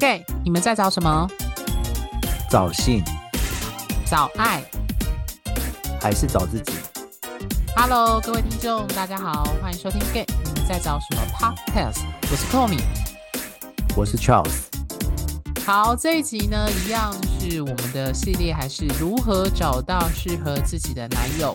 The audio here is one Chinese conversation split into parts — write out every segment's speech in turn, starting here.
Gay，你们在找什么？找性？找爱？还是找自己？Hello，各位听众，大家好，欢迎收听 Gay，你们在找什么 Podcast？我是 Tommy，我是 Charles。好，这一集呢，一样是我们的系列，还是如何找到适合自己的男友？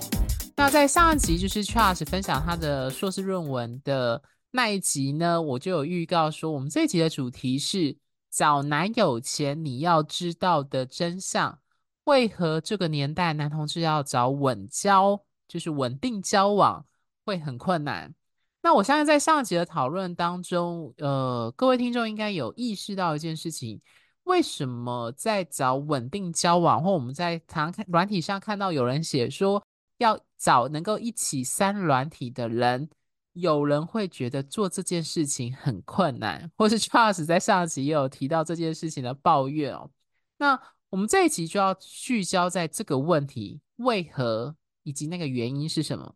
那在上一集就是 Charles 分享他的硕士论文的那一集呢，我就有预告说，我们这一集的主题是找男友前你要知道的真相。为何这个年代男同志要找稳交，就是稳定交往会很困难？那我相信在上一集的讨论当中，呃，各位听众应该有意识到一件事情：为什么在找稳定交往，或我们在谈软体上看到有人写说要找能够一起三软体的人？有人会觉得做这件事情很困难，或是 Charles 在上集也有提到这件事情的抱怨哦。那我们这一集就要聚焦在这个问题，为何以及那个原因是什么？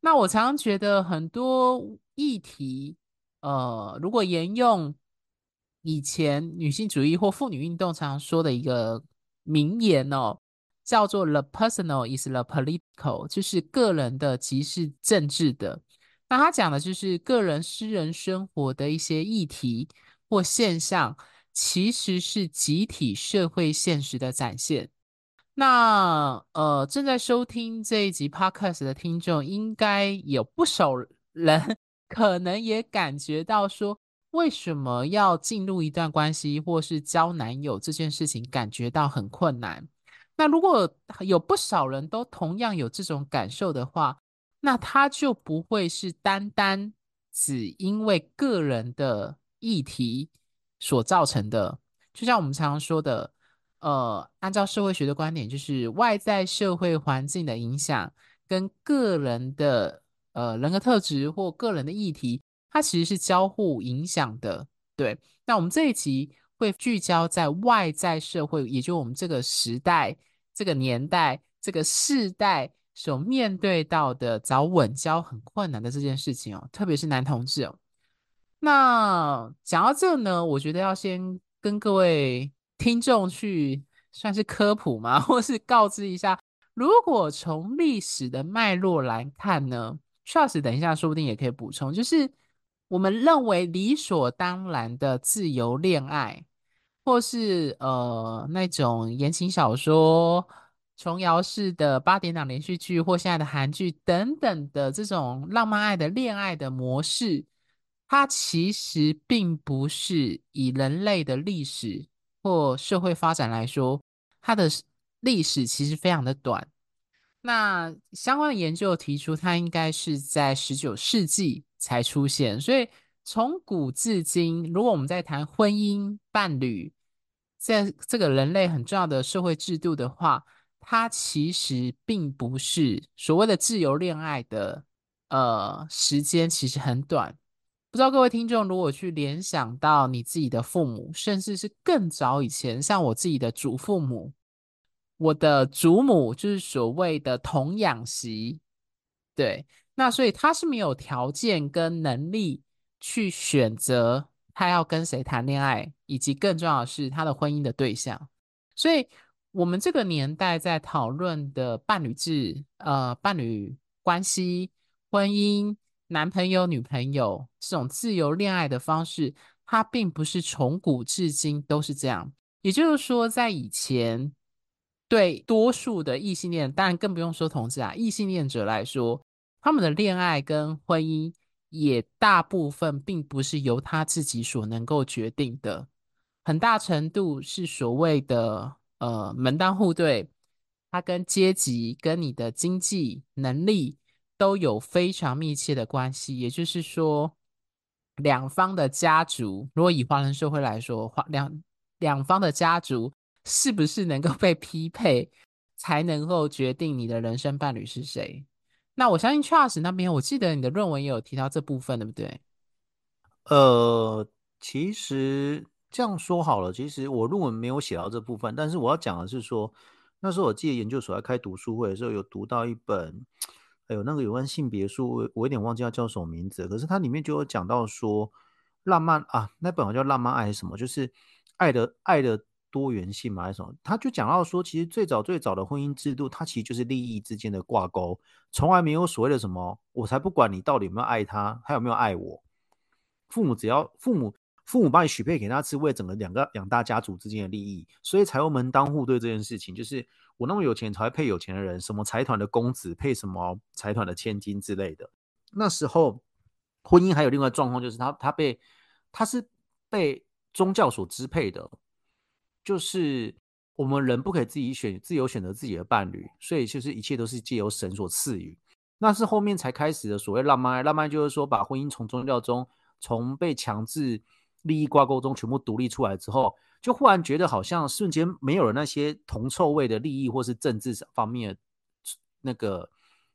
那我常常觉得很多议题，呃，如果沿用以前女性主义或妇女运动常常说的一个名言哦，叫做 “the personal is the political”，就是个人的即是政治的。那他讲的就是个人私人生活的一些议题或现象，其实是集体社会现实的展现。那呃，正在收听这一集 Podcast 的听众，应该有不少人 可能也感觉到说，为什么要进入一段关系或是交男友这件事情，感觉到很困难。那如果有不少人都同样有这种感受的话，那他就不会是单单只因为个人的议题所造成的，就像我们常常说的，呃，按照社会学的观点，就是外在社会环境的影响跟个人的呃人格特质或个人的议题，它其实是交互影响的。对，那我们这一集会聚焦在外在社会，也就我们这个时代、这个年代、这个世代。所面对到的找稳交很困难的这件事情哦，特别是男同志哦。那讲到这呢，我觉得要先跟各位听众去算是科普嘛，或是告知一下，如果从历史的脉络来看呢，Charles 等一下说不定也可以补充，就是我们认为理所当然的自由恋爱，或是呃那种言情小说。琼瑶式的八点档连续剧或现在的韩剧等等的这种浪漫爱的恋爱的模式，它其实并不是以人类的历史或社会发展来说，它的历史其实非常的短。那相关的研究提出，它应该是在十九世纪才出现。所以从古至今，如果我们在谈婚姻伴侣，在这个人类很重要的社会制度的话，它其实并不是所谓的自由恋爱的，呃，时间其实很短。不知道各位听众如果去联想到你自己的父母，甚至是更早以前，像我自己的祖父母，我的祖母就是所谓的童养媳，对，那所以他是没有条件跟能力去选择他要跟谁谈恋爱，以及更重要的是他的婚姻的对象，所以。我们这个年代在讨论的伴侣制、呃，伴侣关系、婚姻、男朋友、女朋友这种自由恋爱的方式，它并不是从古至今都是这样。也就是说，在以前，对多数的异性恋，当然更不用说同志啊，异性恋者来说，他们的恋爱跟婚姻也大部分并不是由他自己所能够决定的，很大程度是所谓的。呃，门当户对，它跟阶级、跟你的经济能力都有非常密切的关系。也就是说，两方的家族，如果以华人社会来说，两两方的家族是不是能够被匹配，才能够决定你的人生伴侣是谁？那我相信 Charles 那边，我记得你的论文也有提到这部分，对不对？呃，其实。这样说好了，其实我论文没有写到这部分，但是我要讲的是说，那时候我记得研究所在开读书会的时候，有读到一本，还有那个有关性别书，我有点忘记它叫什么名字，可是它里面就有讲到说，浪漫啊，那本好叫浪漫爱什么，就是爱的爱的多元性嘛，还是什么？他就讲到说，其实最早最早的婚姻制度，它其实就是利益之间的挂钩，从来没有所谓的什么，我才不管你到底有没有爱他，他有没有爱我。父母只要父母父母把你许配给他，是为了整个两个两大家族之间的利益，所以才会门当户对这件事情，就是我那么有钱才会配有钱的人，什么财团的公子配什么财团的千金之类的。那时候婚姻还有另外状况，就是他他被他是被宗教所支配的。就是我们人不可以自己选，自由选择自己的伴侣，所以就是一切都是借由神所赐予。那是后面才开始的所谓浪漫爱，浪漫就是说把婚姻从宗教中，从被强制利益挂钩中全部独立出来之后，就忽然觉得好像瞬间没有了那些铜臭味的利益或是政治方面的那个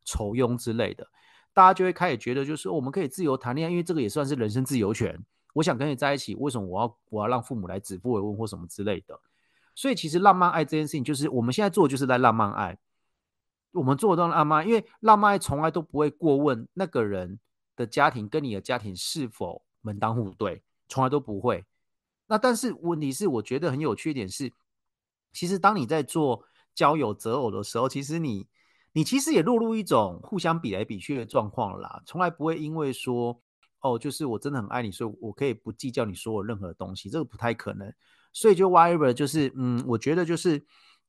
酬庸之类的，大家就会开始觉得，就是我们可以自由谈恋爱，因为这个也算是人身自由权。我想跟你在一起，为什么我要我要让父母来指腹为婚或什么之类的？所以其实浪漫爱这件事情，就是我们现在做的就是在浪漫爱。我们做的是浪漫，因为浪漫爱从来都不会过问那个人的家庭跟你的家庭是否门当户对，从来都不会。那但是问题是，我觉得很有趣一点是，其实当你在做交友择偶的时候，其实你你其实也落入一种互相比来比去的状况啦，从来不会因为说。哦，就是我真的很爱你，所以我可以不计较你说我任何东西，这个不太可能。所以就 whatever，就是嗯，我觉得就是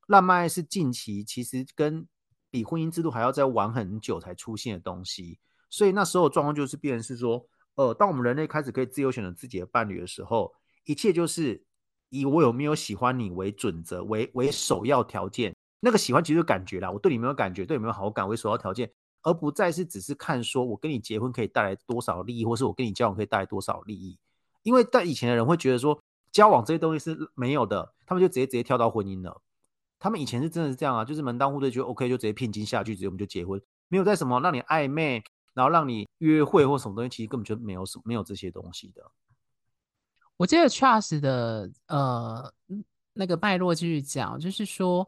浪漫爱是近期其实跟比婚姻制度还要再晚很久才出现的东西。所以那时候状况就是变成是说，呃，当我们人类开始可以自由选择自己的伴侣的时候，一切就是以我有没有喜欢你为准则，为为首要条件。那个喜欢其实就感觉啦，我对你没有感觉，对你没有好感为首要条件。而不再是只是看说我跟你结婚可以带来多少利益，或是我跟你交往可以带来多少利益，因为在以前的人会觉得说交往这些东西是没有的，他们就直接直接跳到婚姻了。他们以前是真的是这样啊，就是门当户对就 OK，就直接聘金下去，直接我们就结婚，没有在什么让你暧昧，然后让你约会或什么东西，其实根本就没有什没有这些东西的。我记得 Charles 的呃那个脉络继续讲，就是说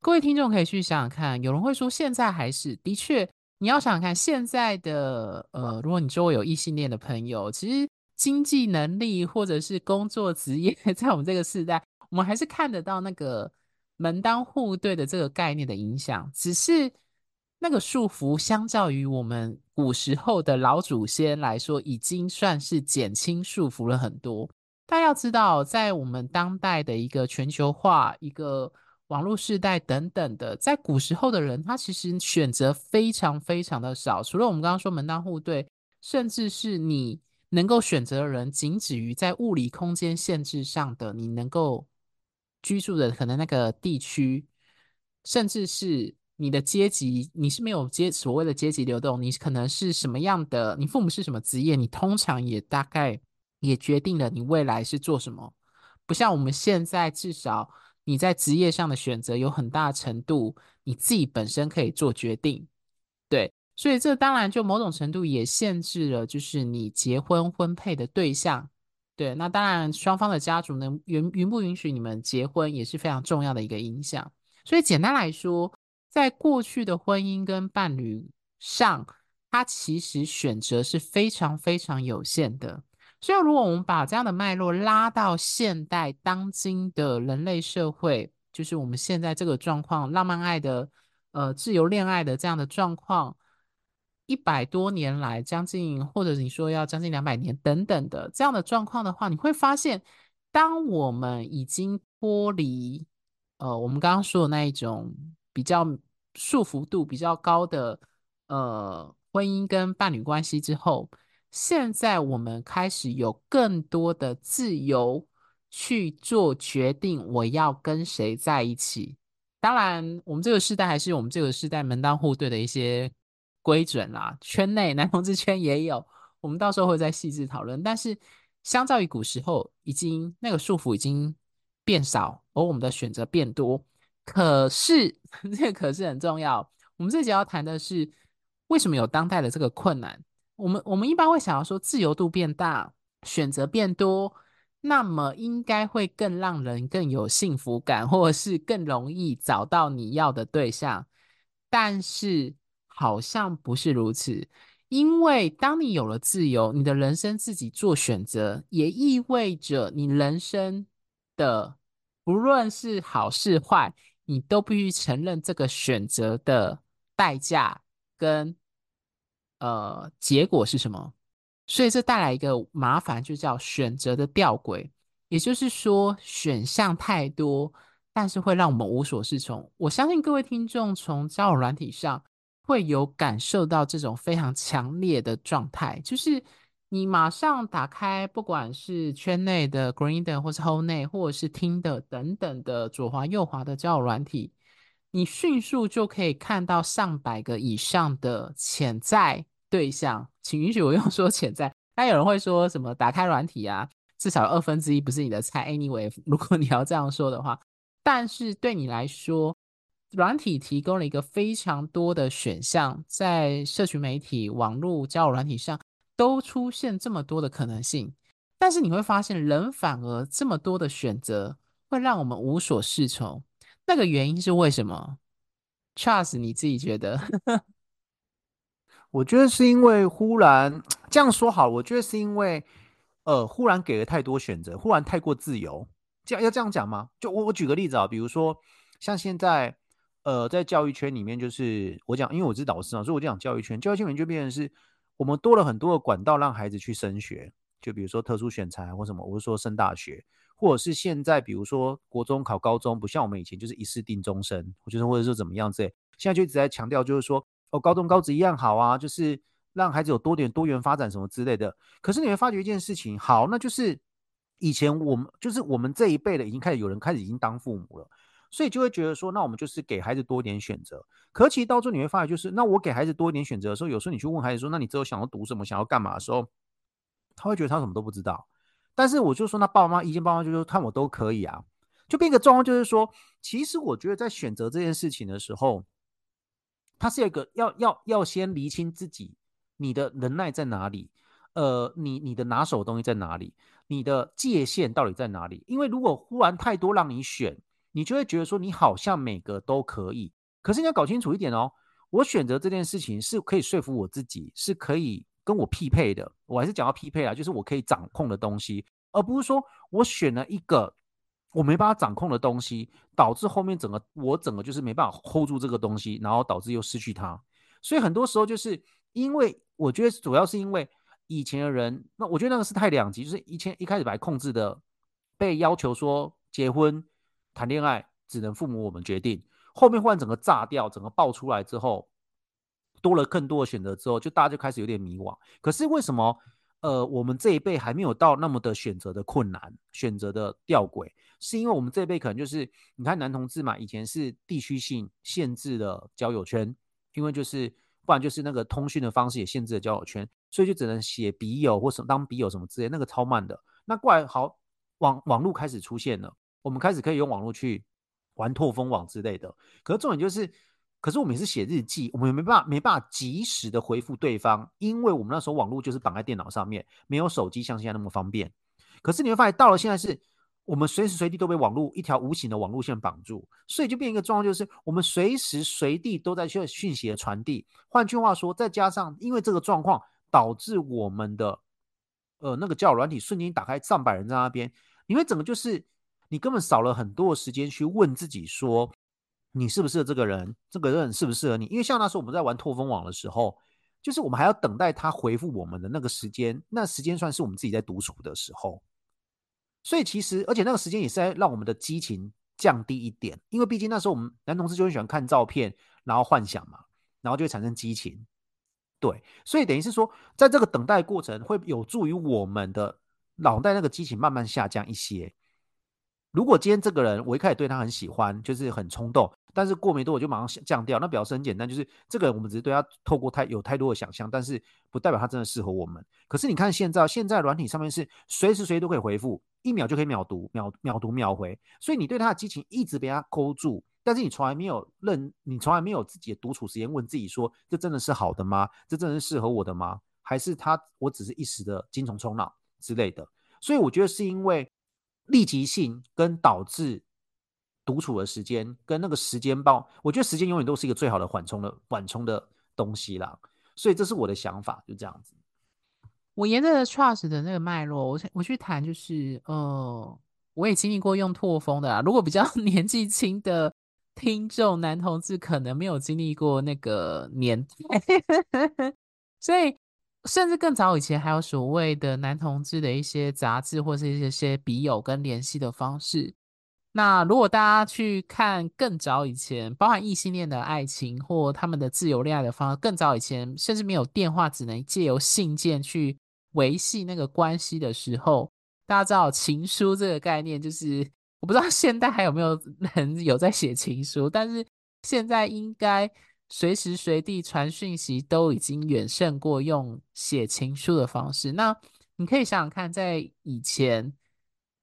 各位听众可以去想想看，有人会说现在还是的确。你要想想看，现在的呃，如果你周围有异性恋的朋友，其实经济能力或者是工作职业，在我们这个时代，我们还是看得到那个门当户对的这个概念的影响。只是那个束缚，相较于我们古时候的老祖先来说，已经算是减轻束缚了很多。大家要知道，在我们当代的一个全球化一个。网络时代等等的，在古时候的人，他其实选择非常非常的少。除了我们刚刚说门当户对，甚至是你能够选择的人，仅止于在物理空间限制上的你能够居住的可能那个地区，甚至是你的阶级，你是没有阶所谓的阶级流动，你可能是什么样的，你父母是什么职业，你通常也大概也决定了你未来是做什么。不像我们现在至少。你在职业上的选择有很大程度，你自己本身可以做决定，对，所以这当然就某种程度也限制了，就是你结婚婚配的对象，对，那当然双方的家族能允允不允许你们结婚也是非常重要的一个影响。所以简单来说，在过去的婚姻跟伴侣上，他其实选择是非常非常有限的。所以，如果我们把这样的脉络拉到现代当今的人类社会，就是我们现在这个状况，浪漫爱的、呃，自由恋爱的这样的状况，一百多年来，将近或者你说要将近两百年等等的这样的状况的话，你会发现，当我们已经脱离，呃，我们刚刚说的那一种比较束缚度比较高的，呃，婚姻跟伴侣关系之后。现在我们开始有更多的自由去做决定，我要跟谁在一起。当然，我们这个时代还是我们这个时代门当户对的一些规准啦。圈内男同志圈也有，我们到时候会再细致讨论。但是，相较于古时候，已经那个束缚已经变少，而我们的选择变多。可是，这个可是很重要。我们这节要谈的是，为什么有当代的这个困难？我们我们一般会想要说，自由度变大，选择变多，那么应该会更让人更有幸福感，或者是更容易找到你要的对象。但是好像不是如此，因为当你有了自由，你的人生自己做选择，也意味着你人生的，不论是好是坏，你都必须承认这个选择的代价跟呃结果是什么。所以这带来一个麻烦，就叫选择的吊诡，也就是说选项太多，但是会让我们无所适从。我相信各位听众从交友软体上会有感受到这种非常强烈的状态，就是你马上打开，不管是圈内的 Grindr 或是 Hole 内，或者是 Tinder 等等的左滑右滑的交友软体，你迅速就可以看到上百个以上的潜在。对象，请允许我用 说潜在。但有人会说什么打开软体啊，至少二分之一不是你的菜。Anyway，如果你要这样说的话，但是对你来说，软体提供了一个非常多的选项，在社群媒体、网络交友软体上都出现这么多的可能性。但是你会发现，人反而这么多的选择会让我们无所适从。那个原因是为什么？Charles，你自己觉得？我觉得是因为忽然这样说好，我觉得是因为，呃，忽然给了太多选择，忽然太过自由，这样要这样讲吗？就我我举个例子啊，比如说像现在，呃，在教育圈里面，就是我讲，因为我是导师啊，所以我就讲教育圈，教育圈里面就变成是我们多了很多的管道让孩子去升学，就比如说特殊选才或什么，我是说升大学，或者是现在比如说国中考高中，不像我们以前就是一试定终身，或者或者是怎么样子，现在就一直在强调就是说。哦，高中高职一样好啊，就是让孩子有多点多元发展什么之类的。可是你会发觉一件事情，好，那就是以前我们就是我们这一辈的已经开始有人开始已经当父母了，所以就会觉得说，那我们就是给孩子多一点选择。可其实到最后你会发现，就是那我给孩子多一点选择的时候，有时候你去问孩子说，那你之后想要读什么，想要干嘛的时候，他会觉得他什么都不知道。但是我就说，那爸爸妈妈意见，爸妈就说看我都可以啊，就变个状况，就是说，其实我觉得在选择这件事情的时候。他是一个要要要先厘清自己，你的能耐在哪里？呃，你你的拿手的东西在哪里？你的界限到底在哪里？因为如果忽然太多让你选，你就会觉得说你好像每个都可以。可是你要搞清楚一点哦，我选择这件事情是可以说服我自己，是可以跟我匹配的。我还是讲到匹配啊，就是我可以掌控的东西，而不是说我选了一个。我没办法掌控的东西，导致后面整个我整个就是没办法 hold 住这个东西，然后导致又失去它。所以很多时候就是因为我觉得主要是因为以前的人，那我觉得那个是太两极，就是以前一开始来控制的，被要求说结婚谈恋爱只能父母我们决定，后面忽然整个炸掉，整个爆出来之后，多了更多的选择之后，就大家就开始有点迷惘。可是为什么？呃，我们这一辈还没有到那么的选择的困难，选择的吊诡，是因为我们这一辈可能就是，你看男同志嘛，以前是地区性限制的交友圈，因为就是不然就是那个通讯的方式也限制了交友圈，所以就只能写笔友或什当笔友什么之类，那个超慢的。那过来好，网网络开始出现了，我们开始可以用网络去玩拓风网之类的。可是重点就是。可是我们也是写日记，我们也没办法没办法及时的回复对方，因为我们那时候网络就是绑在电脑上面，没有手机像现在那么方便。可是你会发现，到了现在是，我们随时随地都被网络一条无形的网络线绑住，所以就变一个状况，就是我们随时随地都在需讯息的传递。换句话说，再加上因为这个状况，导致我们的呃那个交友软体瞬间打开，上百人在那边，你会整个就是你根本少了很多的时间去问自己说。你适不适合这个人？这个人适不适合你？因为像那时候我们在玩拓风网的时候，就是我们还要等待他回复我们的那个时间，那时间算是我们自己在独处的时候。所以其实，而且那个时间也是在让我们的激情降低一点，因为毕竟那时候我们男同事就很喜欢看照片，然后幻想嘛，然后就会产生激情。对，所以等于是说，在这个等待过程会有助于我们的脑袋那个激情慢慢下降一些。如果今天这个人我一开始对他很喜欢，就是很冲动。但是过没多久就马上降掉，那表示很简单，就是这个人我们只是对他透过太有太多的想象，但是不代表他真的适合我们。可是你看现在，现在软体上面是随时随地都可以回复，一秒就可以秒读，秒秒读秒回，所以你对他的激情一直被他勾住，但是你从来没有认，你从来没有自己的独处时间问自己说，这真的是好的吗？这真的是适合我的吗？还是他我只是一时的精虫冲脑之类的？所以我觉得是因为立即性跟导致。独处的时间跟那个时间包，我觉得时间永远都是一个最好的缓冲的缓冲的东西啦，所以这是我的想法，就这样子。我沿着 Charles 的那个脉络，我我去谈就是，呃，我也经历过用拓风的啊。如果比较 年纪轻的听众男同志，可能没有经历过那个年代，所以甚至更早以前还有所谓的男同志的一些杂志或是一些些笔友跟联系的方式。那如果大家去看更早以前，包含异性恋的爱情或他们的自由恋爱的方式，更早以前甚至没有电话，只能借由信件去维系那个关系的时候，大家知道情书这个概念，就是我不知道 现代还有没有人有在写情书，但是现在应该随时随地传讯息都已经远胜过用写情书的方式。那你可以想想看，在以前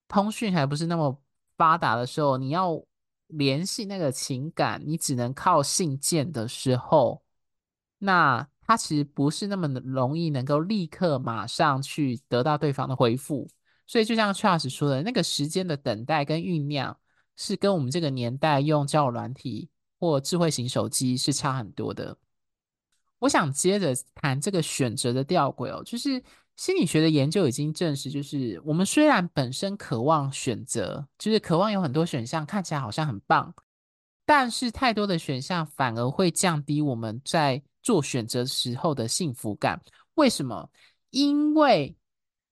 通讯还不是那么。发达的时候，你要联系那个情感，你只能靠信件的时候，那它其实不是那么容易能够立刻马上去得到对方的回复。所以就像 Charles 说的，那个时间的等待跟酝酿，是跟我们这个年代用交友软体或智慧型手机是差很多的。我想接着谈这个选择的吊诡哦，就是。心理学的研究已经证实，就是我们虽然本身渴望选择，就是渴望有很多选项，看起来好像很棒，但是太多的选项反而会降低我们在做选择时候的幸福感。为什么？因为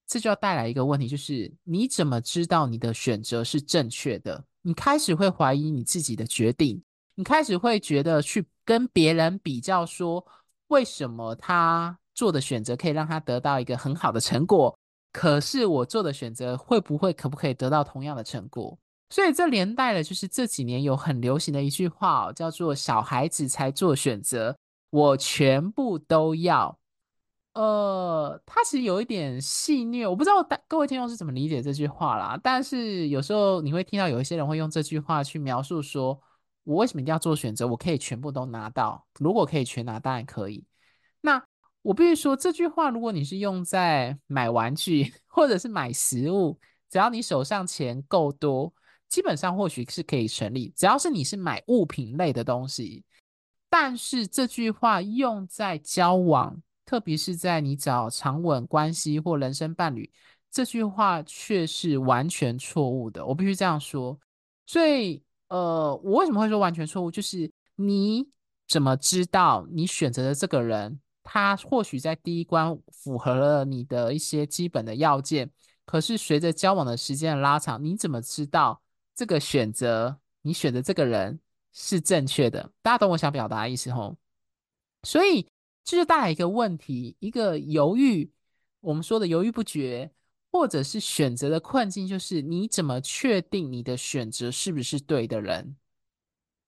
这就要带来一个问题，就是你怎么知道你的选择是正确的？你开始会怀疑你自己的决定，你开始会觉得去跟别人比较，说为什么他做的选择可以让他得到一个很好的成果，可是我做的选择会不会可不可以得到同样的成果？所以这连带了就是这几年有很流行的一句话哦，叫做“小孩子才做选择，我全部都要”。呃，他其实有一点戏谑，我不知道大各位听众是怎么理解这句话啦。但是有时候你会听到有一些人会用这句话去描述说，我为什么一定要做选择？我可以全部都拿到，如果可以全拿，当然可以。那我必须说，这句话，如果你是用在买玩具 或者是买食物，只要你手上钱够多，基本上或许是可以成立。只要是你是买物品类的东西，但是这句话用在交往，特别是在你找长稳关系或人生伴侣，这句话却是完全错误的。我必须这样说。所以，呃，我为什么会说完全错误？就是你怎么知道你选择的这个人？他或许在第一关符合了你的一些基本的要件，可是随着交往的时间的拉长，你怎么知道这个选择，你选的这个人是正确的？大家懂我想表达的意思吼？所以这就带来一个问题，一个犹豫，我们说的犹豫不决，或者是选择的困境，就是你怎么确定你的选择是不是对的人？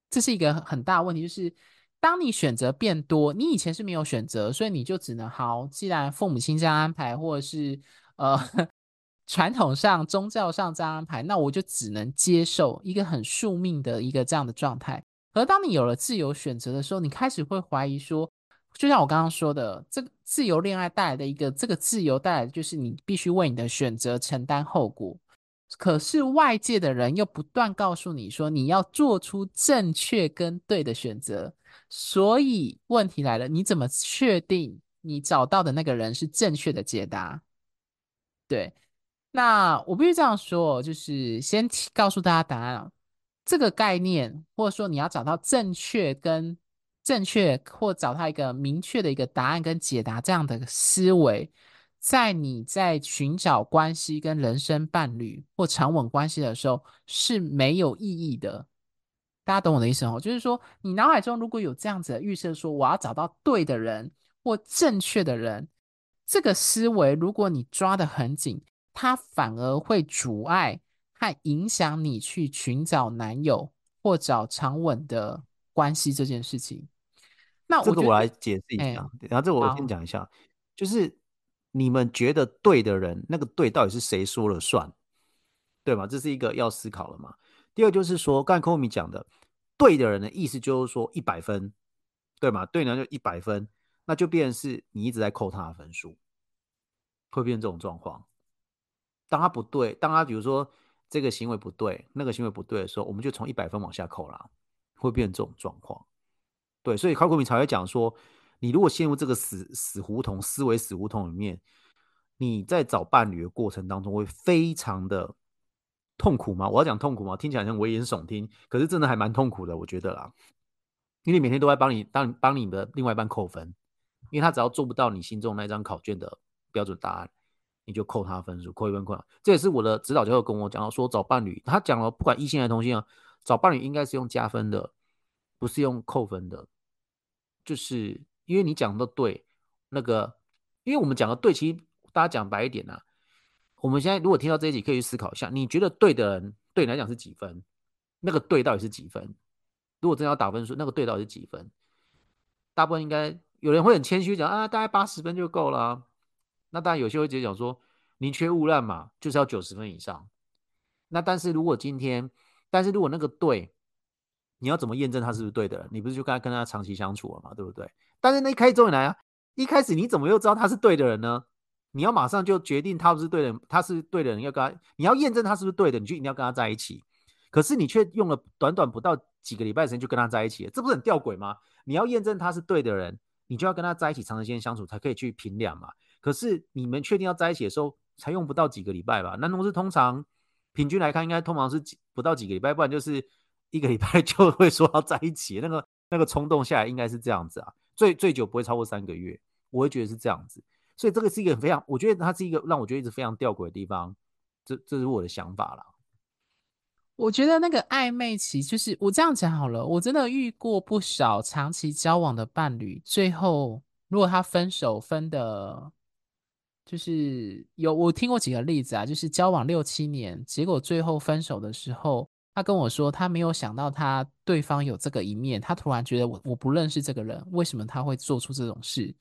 这是一个很大问题，就是。当你选择变多，你以前是没有选择，所以你就只能好。既然父母亲这样安排，或者是呃 传统上宗教上这样安排，那我就只能接受一个很宿命的一个这样的状态。而当你有了自由选择的时候，你开始会怀疑说，就像我刚刚说的，这个自由恋爱带来的一个这个自由带来的就是你必须为你的选择承担后果。可是外界的人又不断告诉你说，你要做出正确跟对的选择。所以问题来了，你怎么确定你找到的那个人是正确的解答？对，那我必须这样说，就是先告诉大家答案啊。这个概念，或者说你要找到正确跟正确，或找到一个明确的一个答案跟解答这样的思维，在你在寻找关系跟人生伴侣或长稳关系的时候是没有意义的。大家懂我的意思哦，就是说，你脑海中如果有这样子的预设，说我要找到对的人或正确的人，这个思维，如果你抓得很紧，它反而会阻碍和影响你去寻找男友或找长稳的关系这件事情。那我这个我来解释一下，欸、然后这我先讲一下，就是你们觉得对的人，那个对到底是谁说了算，对吗？这是一个要思考了嘛。第二就是说，刚才 Komi 讲的，对的人的意思就是说一百分，对吗？对呢就一百分，那就变成是你一直在扣他的分数，会变成这种状况。当他不对，当他比如说这个行为不对，那个行为不对的时候，我们就从一百分往下扣啦，会变成这种状况。对，所以考古民才会讲说，你如果陷入这个死死胡同、思维死胡同里面，你在找伴侣的过程当中会非常的。痛苦吗？我要讲痛苦吗？听起来像危言耸听，可是真的还蛮痛苦的，我觉得啦。因为每天都在帮你当帮你的另外一半扣分，因为他只要做不到你心中那张考卷的标准答案，你就扣他分数，扣一分扣两。这也是我的指导教授跟我讲到，说找伴侣，他讲了，不管异性还是同性啊，找伴侣应该是用加分的，不是用扣分的。就是因为你讲的对，那个，因为我们讲的对，其实大家讲白一点呐、我们现在如果听到这一集，可以去思考一下，你觉得对的人对你来讲是几分？那个对到底是几分？如果真的要打分数，那个对到底是几分？大部分应该有人会很谦虚讲啊，大概八十分就够了、那当然有些会直接讲说宁缺毋滥嘛，就是要九十分以上。那但是如果今天，但是如果那个对。你要怎么验证他是不是对的人？你不是就跟他跟他长期相处了嘛，对不对？但是那一开始终于来啊，一开始你怎么又知道他是对的人呢？你要马上就决定他不是对的人，他是对的人要跟他，你要验证他是不是对的，你就一定要跟他在一起。可是你却用了短短不到几个礼拜时间就跟他在一起了，这不是很吊诡吗？你要验证他是对的人，你就要跟他在一起长时间相处才可以去评量嘛。可是你们确定要在一起的时候，才用不到几个礼拜吧？男同志通常平均来看，应该通常是几不到几个礼拜，不然就是。一个礼拜 就会说要在一起，那个那个冲动下来应该是这样子啊，最最久不会超过三个月，我会觉得是这样子，所以这个是一个非常，我觉得它是一个让我觉得一直非常吊诡的地方，这这是我的想法啦。我觉得那个暧昧期，就是我这样讲好了，我真的遇过不少长期交往的伴侣，最后如果他分手分的，就是有我听过几个例子啊，就是交往六七年，结果最后分手的时候。他跟我说，他没有想到他对方有这个一面，他突然觉得我我不认识这个人，为什么他会做出这种事？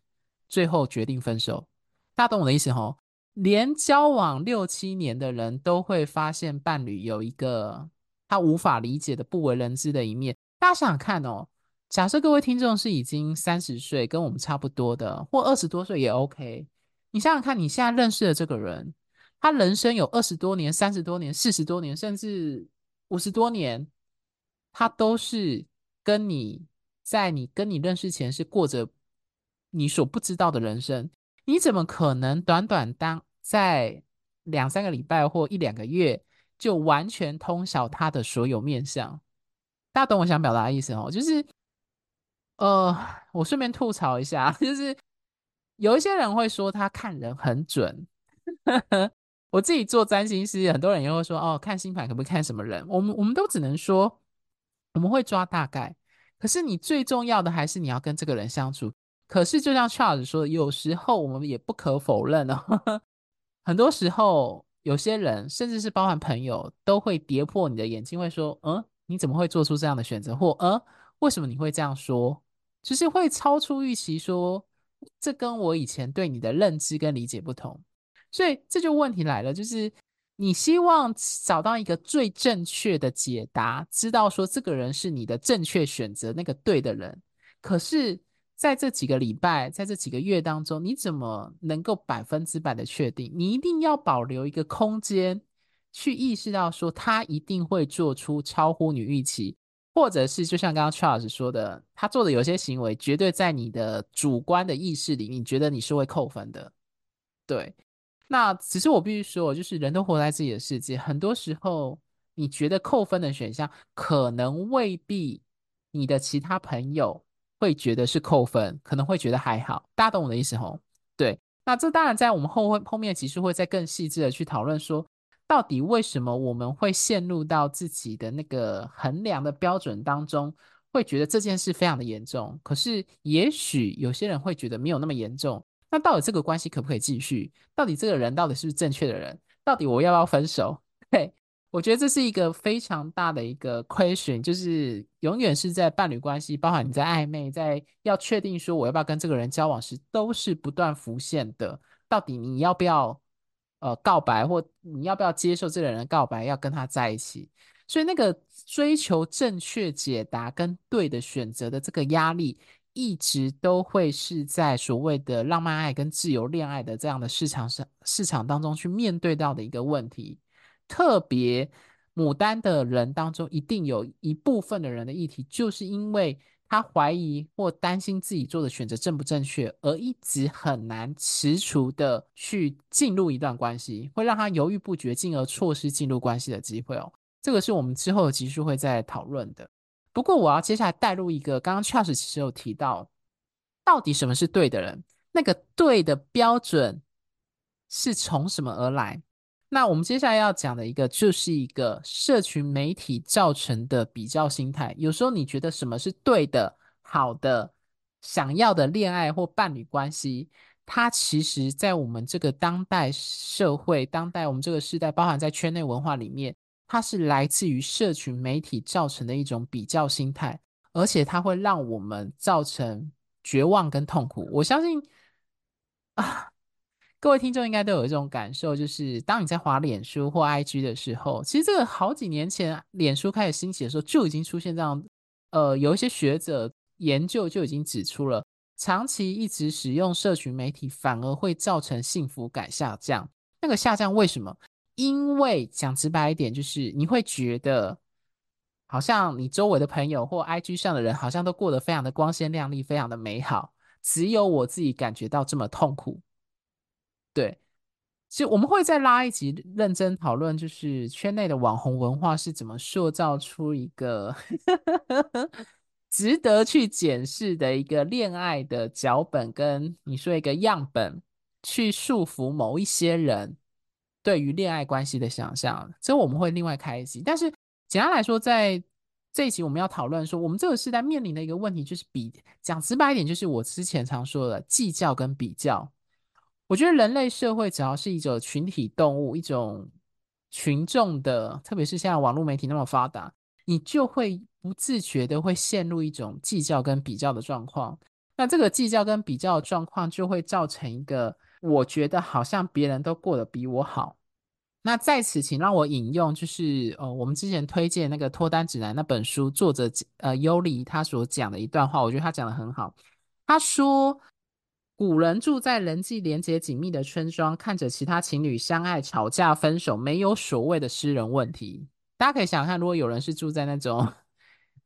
最后决定分手。大家懂我的意思吼？连交往六七年的人都会发现伴侣有一个他无法理解的不为人知的一面。大家想想看哦，假设各位听众是已经三十岁，跟我们差不多的，或二十多岁也 OK。你想想看，你现在认识的这个人，他人生有二十多年、三十多年、四十多年，甚至。五十多年，他都是跟你在你跟你认识前是过着你所不知道的人生，你怎么可能短短当在两三个礼拜或一两个月就完全通晓他的所有面相？大家懂我想表达的意思哦？就是，呃，我顺便吐槽一下，就是有一些人会说他看人很准。我自己做占星师，很多人也会说哦，看星盘可不可以看什么人？我们我们都只能说我们会抓大概，可是你最重要的还是你要跟这个人相处。可是就像 Charles 说的，有时候我们也不可否认哦，很多时候有些人甚至是包含朋友都会跌破你的眼镜，会说嗯，你怎么会做出这样的选择？或嗯，为什么你会这样说？就是会超出预期，说这跟我以前对你的认知跟理解不同。所以这就问题来了，就是你希望找到一个最正确的解答，知道说这个人是你的正确选择，那个对的人。可是在这几个礼拜，在这几个月当中，你怎么能够百分之百的确定？你一定要保留一个空间，去意识到说他一定会做出超乎你预期，或者是就像刚刚 Charles 说的，他做的有些行为，绝对在你的主观的意识里，你觉得你是会扣分的，对。那只是我必须说，就是人都活在自己的世界，很多时候你觉得扣分的选项，可能未必你的其他朋友会觉得是扣分，可能会觉得还好。大家懂我的意思吼？对，那这当然在我们后会后面其实会再更细致的去讨论说，到底为什么我们会陷入到自己的那个衡量的标准当中，会觉得这件事非常的严重，可是也许有些人会觉得没有那么严重。那到底这个关系可不可以继续？到底这个人到底是不是正确的人？到底我要不要分手？对，我觉得这是一个非常大的一个 question，就是永远是在伴侣关系，包含你在暧昧，在要确定说我要不要跟这个人交往时，都是不断浮现的。到底你要不要呃告白，或你要不要接受这个人的告白，要跟他在一起？所以那个追求正确解答跟对的选择的这个压力。一直都会是在所谓的浪漫爱跟自由恋爱的这样的市场上市场当中去面对到的一个问题，特别牡丹的人当中，一定有一部分的人的议题，就是因为他怀疑或担心自己做的选择正不正确，而一直很难踟蹰的去进入一段关系，会让他犹豫不决，进而错失进入关系的机会哦。这个是我们之后的集数会再讨论的。不过我要接下来带入一个，刚刚 Charles 其实有提到，到底什么是对的人？那个对的标准是从什么而来？那我们接下来要讲的一个，就是一个社群媒体造成的比较心态。有时候你觉得什么是对的、好的、想要的恋爱或伴侣关系，它其实，在我们这个当代社会、当代我们这个时代，包含在圈内文化里面，它是来自于社群媒体造成的一种比较心态，而且它会让我们造成绝望跟痛苦。我相信啊。各位听众应该都有一种感受，就是当你在滑脸书或 IG 的时候，其实这个好几年前脸书开始兴起的时候，就已经出现这样，呃，有一些学者研究就已经指出了，长期一直使用社群媒体反而会造成幸福感下降。那个下降为什么？因为讲直白一点，就是你会觉得，好像你周围的朋友或 IG 上的人，好像都过得非常的光鲜亮丽，非常的美好，只有我自己感觉到这么痛苦。对，其实我们会再拉一集认真讨论，就是圈内的网红文化是怎么塑造出一个 值得去检视的一个恋爱的脚本，跟你说一个样本，去束缚某一些人对于恋爱关系的想象。这我们会另外开一集。但是简单来说，在这一集我们要讨论说，我们这个时代面临的一个问题就是比，讲直白一点，就是我之前常说的计较跟比较。我觉得人类社会只要是一种群体动物，一种群众的，特别是现在网络媒体那么发达，你就会不自觉的会陷入一种计较跟比较的状况。那这个计较跟比较的状况就会造成一个，我觉得好像别人都过得比我好。那在此，请让我引用，就是呃，我们之前推荐那个脱单指南那本书作者呃尤里他所讲的一段话，我觉得他讲得很好。他说。古人住在人际连接紧密的村庄，看着其他情侣相爱、吵架、分手，没有所谓的私人问题。大家可以想想看，如果有人是住在那种，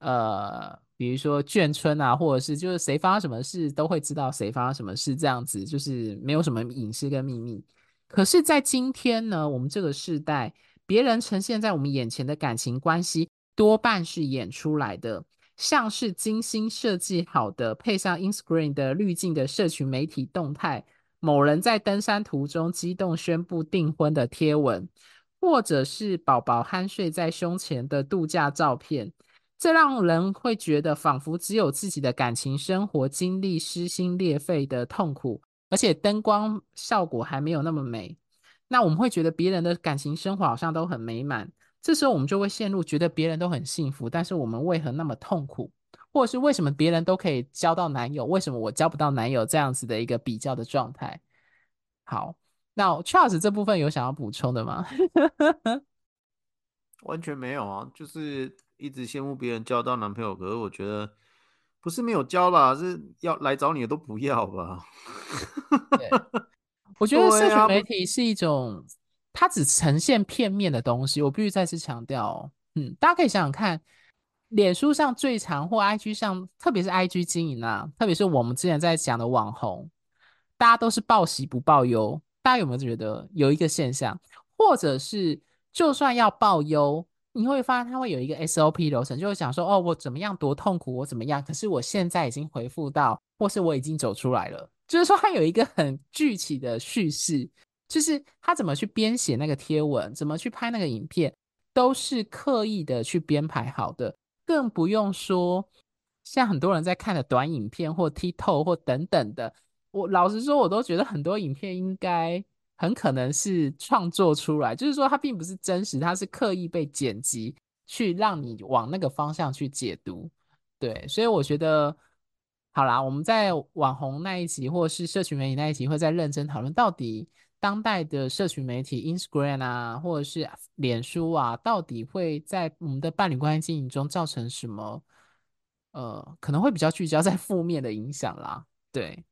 呃，比如说眷村啊，或者是就是谁发生什么事都会知道谁发生什么事，这样子就是没有什么隐私跟秘密。可是，在今天呢，我们这个时代，别人呈现在我们眼前的感情关系，多半是演出来的。像是精心设计好的，配上 Instagram 的滤镜的社群媒体动态，某人在登山途中激动宣布订婚的贴文，或者是宝宝酣睡在胸前的度假照片，这让人会觉得仿佛只有自己的感情生活经历撕心裂肺的痛苦，而且灯光效果还没有那么美。那我们会觉得别人的感情生活好像都很美满。这时候我们就会陷入觉得别人都很幸福，但是我们为何那么痛苦？或者是为什么别人都可以交到男友，为什么我交不到男友？这样子的一个比较的状态。好，那 Charles 这部分有想要补充的吗？完全没有啊，就是一直羡慕别人交到男朋友，可是我觉得不是没有交吧，是要来找你的都不要吧。对，我觉得社群媒体是一种。它只呈现片面的东西，我必须再次强调哦。嗯，大家可以想想看，脸书上最常或 IG 上，特别是 IG 经营啊，特别是我们之前在讲的网红，大家都是报喜不报忧。大家有没有觉得有一个现象，或者是就算要报忧，你会发现它会有一个 SOP 流程，就会想说哦，我怎么样多痛苦，我怎么样，可是我现在已经回复到，或是我已经走出来了，就是说它有一个很具体的叙事。就是他怎么去编写那个贴文，怎么去拍那个影片，都是刻意的去编排好的，更不用说像很多人在看的短影片或 TikTok 或等等的。我老实说，我都觉得很多影片应该很可能是创作出来，就是说它并不是真实，它是刻意被剪辑去让你往那个方向去解读。对，所以我觉得好啦，我们在网红那一集或是社群媒体那一集会再认真讨论到底。当代的社群媒体，Instagram 啊，或者是脸书啊，到底会在我们的伴侣关系经营中造成什么？呃，可能会比较聚焦在负面的影响啦。对，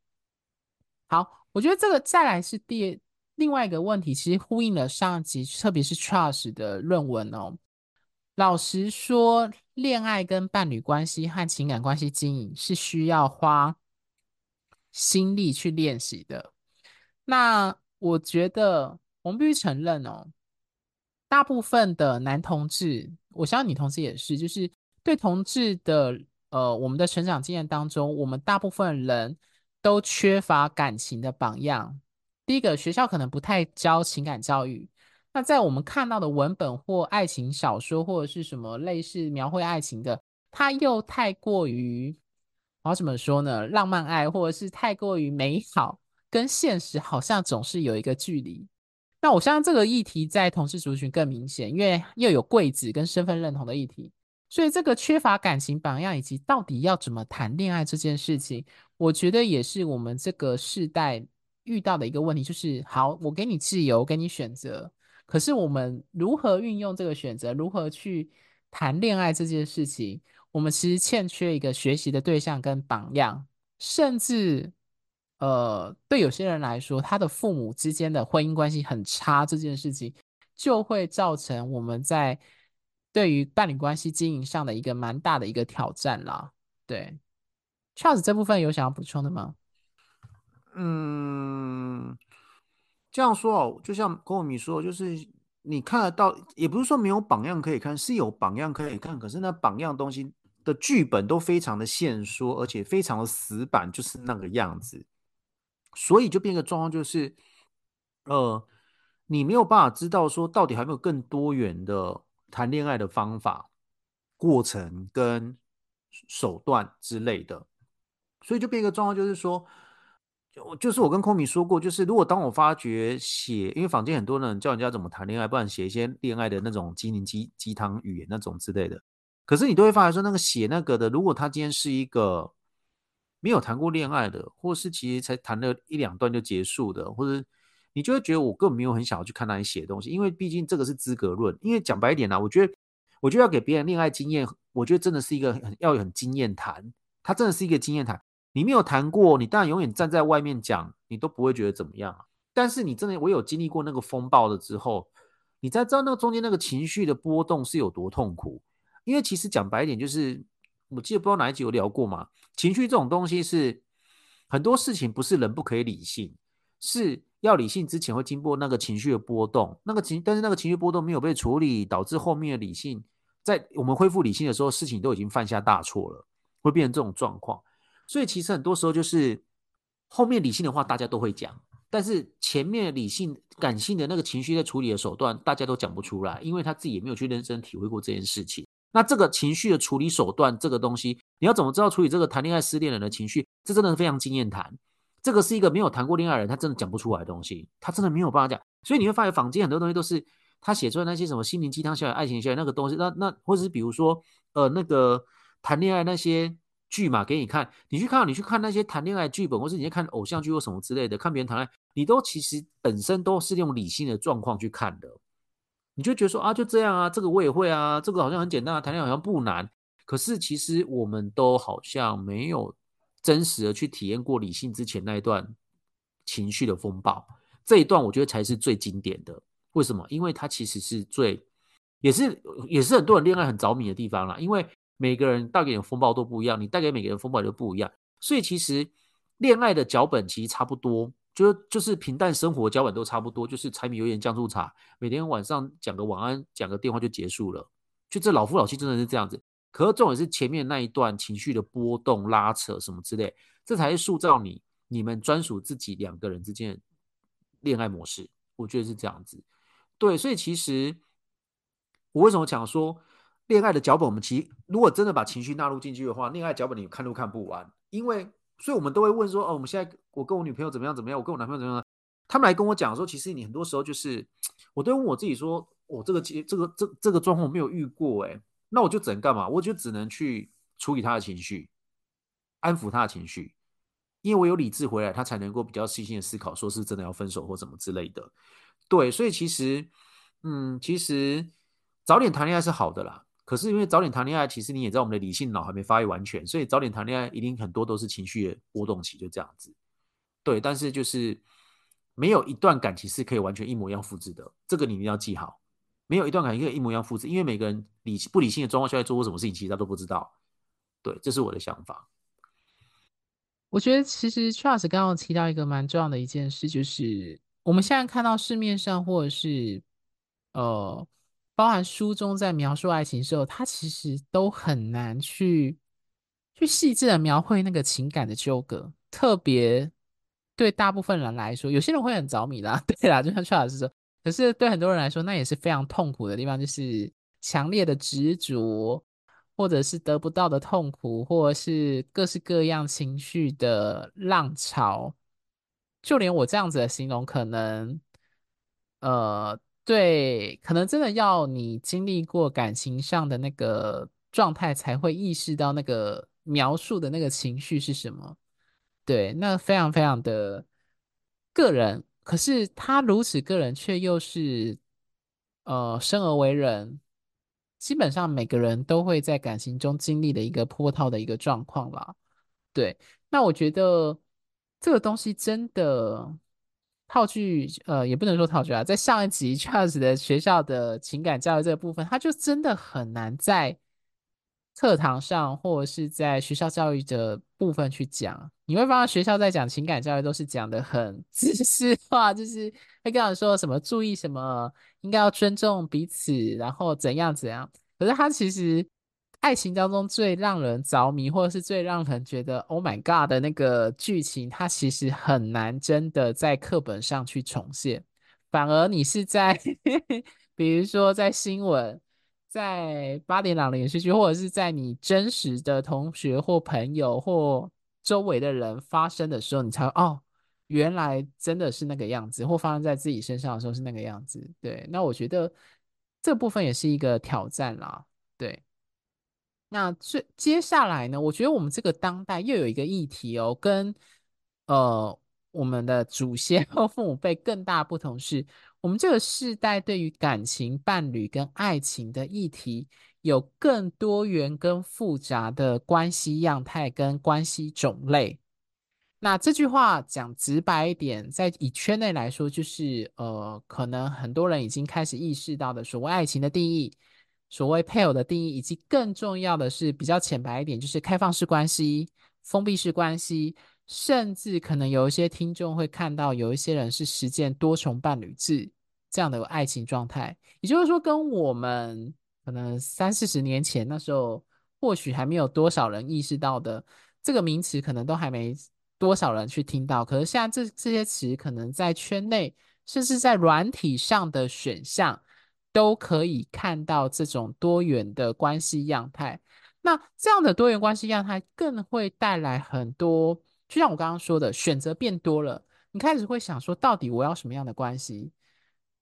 好，我觉得这个再来是第另外一个问题，其实呼应了上集，特别是 Charles 的论文哦。老实说，恋爱跟伴侣关系和情感关系经营是需要花心力去练习的。那我觉得我们必须承认哦，大部分的男同志，我相信女同志也是，就是对同志的呃，我们的成长经验当中，我们大部分人都缺乏感情的榜样。第一个，学校可能不太教情感教育。那在我们看到的文本或爱情小说，或者是什么类似描绘爱情的，它又太过于，我怎么说呢？浪漫爱，或者是太过于美好，跟现实好像总是有一个距离。那我相信这个议题在同事族群更明显，因为又有贵子跟身份认同的议题，所以这个缺乏感情榜样，以及到底要怎么谈恋爱这件事情，我觉得也是我们这个世代遇到的一个问题。就是好，我给你自由，给你选择。可是我们如何运用这个选择，如何去谈恋爱这件事情，我们其实欠缺一个学习的对象跟榜样，甚至，呃，对有些人来说，他的父母之间的婚姻关系很差，这件事情就会造成我们在对于伴侣关系经营上的一个蛮大的一个挑战啦。对，Charles 这部分有想要补充的吗？嗯。这样说哦，就像跟我米说，就是你看得到，也不是说没有榜样可以看，是有榜样可以看，可是那榜样东西的剧本都非常的现说，而且非常的死板，就是那个样子，所以就变个状况，就是呃，你没有办法知道说到底还没有更多元的谈恋爱的方法、过程跟手段之类的，所以就变一个状况，就是说。就就是我跟空米说过，就是如果当我发觉写，因为坊间很多人教人家怎么谈恋爱，不然写一些恋爱的那种鸡灵鸡鸡汤语言那种之类的，可是你都会发现说，那个写那个的，如果他今天是一个没有谈过恋爱的，或是其实才谈了一两段就结束的，或者你就会觉得我根本没有很想要去看他写的东西，因为毕竟这个是资格论。因为讲白一点呢，我觉得，我觉得要给别人恋爱经验，我觉得真的是一个很要有很经验谈，他真的是一个经验谈。你没有谈过，你当然永远站在外面讲，你都不会觉得怎么样啊。但是你真的，我有经历过那个风暴了之后，你才知道那个中间那个情绪的波动是有多痛苦。因为其实讲白一点，就是我记得不知道哪一集有聊过嘛，情绪这种东西是很多事情不是人不可以理性，是要理性之前会经过那个情绪的波动，那个情，但是那个情绪波动没有被处理，导致后面的理性在我们恢复理性的时候，事情都已经犯下大错了，会变成这种状况。所以其实很多时候就是后面理性的话大家都会讲，但是前面理性感性的那个情绪在处理的手段大家都讲不出来，因为他自己也没有去认真体会过这件事情。那这个情绪的处理手段这个东西，你要怎么知道处理这个谈恋爱失恋人的情绪？这真的是非常经验谈，这个是一个没有谈过恋爱的人，他真的讲不出来的东西，他真的没有办法讲。所以你会发现坊间很多东西都是他写出来那些什么心灵鸡汤、校园爱情、校园那个东西，那那或者是比如说呃那个谈恋爱那些。剧嘛，给你看，你去看，你去看那些谈恋爱剧本，或是你在看偶像剧或什么之类的，看别人谈恋爱，你都其实本身都是用理性的状况去看的，你就觉得说啊，就这样啊，这个我也会啊，这个好像很简单啊，谈恋爱好像不难，可是其实我们都好像没有真实的去体验过理性之前那一段情绪的风暴，这一段我觉得才是最经典的。为什么？因为它其实是最，也是也是很多人恋爱很着迷的地方啦，因为。每个人带给你的风暴都不一样，你带给每个人风暴都不一样，所以其实恋爱的脚本其实差不多，就是就是平淡生活脚本都差不多，就是柴米油盐酱醋茶，每天晚上讲个晚安，讲个电话就结束了，就这老夫老妻真的是这样子。可是重点是前面那一段情绪的波动、拉扯什么之类，这才是塑造你你们专属自己两个人之间的恋爱模式。我觉得是这样子，对，所以其实我为什么讲说？恋爱的脚本，我们其实如果真的把情绪纳入进去的话，恋爱脚本你看都看不完。因为，所以我们都会问说：哦，我们现在我跟我女朋友怎么样怎么样？我跟我男朋友怎么样？他们来跟我讲说，其实你很多时候就是，我都问我自己说：我这个这个这这个状况我没有遇过，哎，那我就只能干嘛？我就只能去处理他的情绪，安抚他的情绪，因为我有理智回来，他才能够比较细心的思考，说是真的要分手或什么之类的。对，所以其实，嗯，其实早点谈恋爱是好的啦。可是因为早点谈恋爱，其实你也知道我们的理性脑还没发育完全，所以早点谈恋爱一定很多都是情绪的波动期，就这样子。对，但是就是没有一段感情是可以完全一模一样复制的，这个你一定要记好。没有一段感情可以一模一样复制，因为每个人理不理性的状况下在做过什么事情，其实他都不知道。对，这是我的想法。我觉得其实 Charles 刚刚提到一个蛮重要的一件事，就是我们现在看到市面上或者是呃，包含书中在描述爱情的时候，他其实都很难去去细致的描绘那个情感的纠葛，特别对大部分人来说，有些人会很着迷啦，对啦，就像 Charles 说，可是对很多人来说，那也是非常痛苦的地方，就是强烈的执着。或者是得不到的痛苦，或者是各式各样情绪的浪潮，就连我这样子的形容，可能，呃，对，可能真的要你经历过感情上的那个状态，才会意识到那个描述的那个情绪是什么。对，那非常非常的个人，可是他如此个人，却又是，呃，生而为人。基本上每个人都会在感情中经历的一个波涛的一个状况啦，对。那我觉得这个东西真的套句，呃，也不能说套句啊，在上一集 Charles 的学校的情感教育这个部分，他就真的很难在课堂上或者是在学校教育的部分去讲。你会发现学校在讲情感教育都是讲的很 知识化，就是会跟你说什么注意什么。应该要尊重彼此，然后怎样怎样。可是他其实爱情当中最让人着迷，或者是最让人觉得 “Oh my God” 的那个剧情，它其实很难真的在课本上去重现。反而你是在，比如说在新闻、在八点档的连续剧，或者是在你真实的同学或朋友或周围的人发生的时候，你才哦。原来真的是那个样子，或发生在自己身上的时候是那个样子。对，那我觉得这部分也是一个挑战啦。对，那最接下来呢，我觉得我们这个当代又有一个议题哦，跟呃我们的祖先 和父母辈更大不同是，我们这个世代对于感情、伴侣跟爱情的议题，有更多元跟复杂的关系样态跟关系种类。那这句话讲直白一点，在以圈内来说，就是呃，可能很多人已经开始意识到的所谓爱情的定义，所谓配偶的定义，以及更重要的是比较浅白一点，就是开放式关系、封闭式关系，甚至可能有一些听众会看到有一些人是实践多重伴侣制这样的爱情状态，也就是说，跟我们可能三四十年前那时候或许还没有多少人意识到的这个名词，可能都还没。多少人去听到？可是现在这这些词可能在圈内，甚至在软体上的选项，都可以看到这种多元的关系样态。那这样的多元关系样态，更会带来很多，就像我刚刚说的，选择变多了。你开始会想说，到底我要什么样的关系？